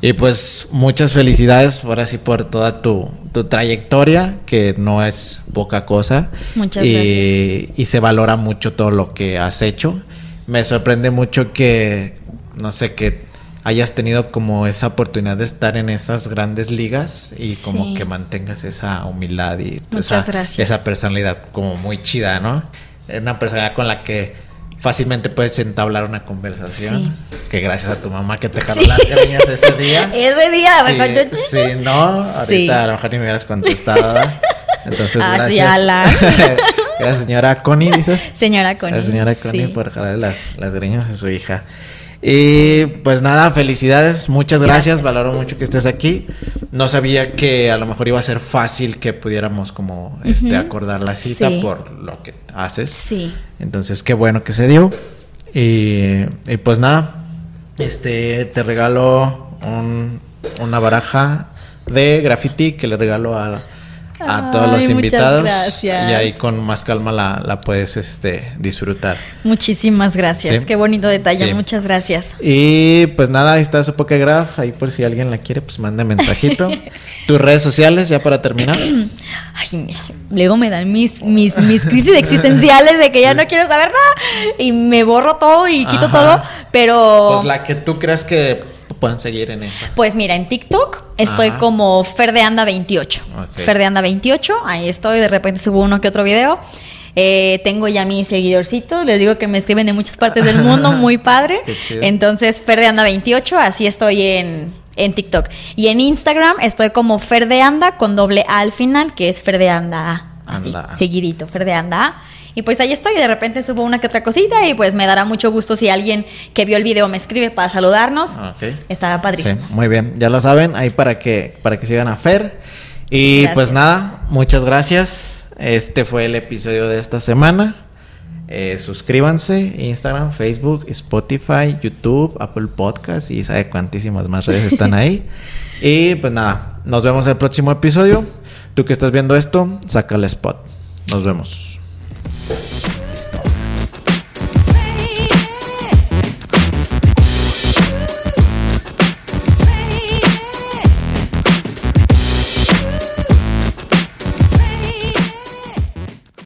y, pues muchas felicidades ahora sí por toda tu, trayectoria, que no es poca cosa. Muchas gracias. Y se valora mucho todo lo que has hecho. Me sorprende mucho que, no sé, que hayas tenido como esa oportunidad de estar en esas grandes ligas y como que mantengas esa humildad y esa, esa, personalidad como muy chida, ¿no? Una personalidad con la que fácilmente puedes entablar una conversación. Que gracias a tu mamá que te jaló las greñas ese día. ese día, sí, sí, no, ahorita a lo mejor ni me hubieras contestado. Entonces, Así gracias. gracias, señora Connie, dices. Señora Connie. señora Connie por jalarle las, las greñas a su hija. Y pues nada, felicidades, muchas gracias. valoro mucho que estés aquí. No sabía que a lo mejor iba a ser fácil que pudiéramos como este acordar la cita por lo que haces. Sí. Entonces, qué bueno que se dio. Y, pues nada, este te regalo una baraja de graffiti que le regalo a a todos los invitados. Y ahí con más calma la, puedes este, disfrutar. Muchísimas gracias. Qué bonito detalle. Muchas gracias. Y pues nada, ahí está su Pokegraph. Ahí por si alguien la quiere, pues manda mensajito. Tus redes sociales, ya para terminar. Ay, mira, luego me dan mis, mis, mis crisis existenciales de que ya no quiero saber nada. Y me borro todo y quito todo. Pero. Pues la que tú creas que puedan seguir en eso? Pues mira, en TikTok estoy como Ferdeanda28. Ferdeanda28, ahí estoy, de repente subo uno que otro video. Eh, tengo ya mis seguidorcitos, les digo que me escriben de muchas partes del mundo, muy padre. Entonces, Ferdeanda28, así estoy en, en TikTok. Y en Instagram estoy como Ferdeanda con doble A al final, que es Ferdeanda Así, seguidito, Ferdeanda y pues ahí estoy, de repente subo una que otra cosita y pues me dará mucho gusto si alguien que vio el video me escribe para saludarnos. Estará padrísimo. muy bien, ya lo saben, ahí para que, para que sigan a Fer. Y pues nada, muchas gracias. Este fue el episodio de esta semana. Eh, suscríbanse, Instagram, Facebook, Spotify, YouTube, Apple Podcast y sabe cuantísimas más redes están ahí. y pues nada, nos vemos el próximo episodio. Tú que estás viendo esto, saca el spot. Nos vemos.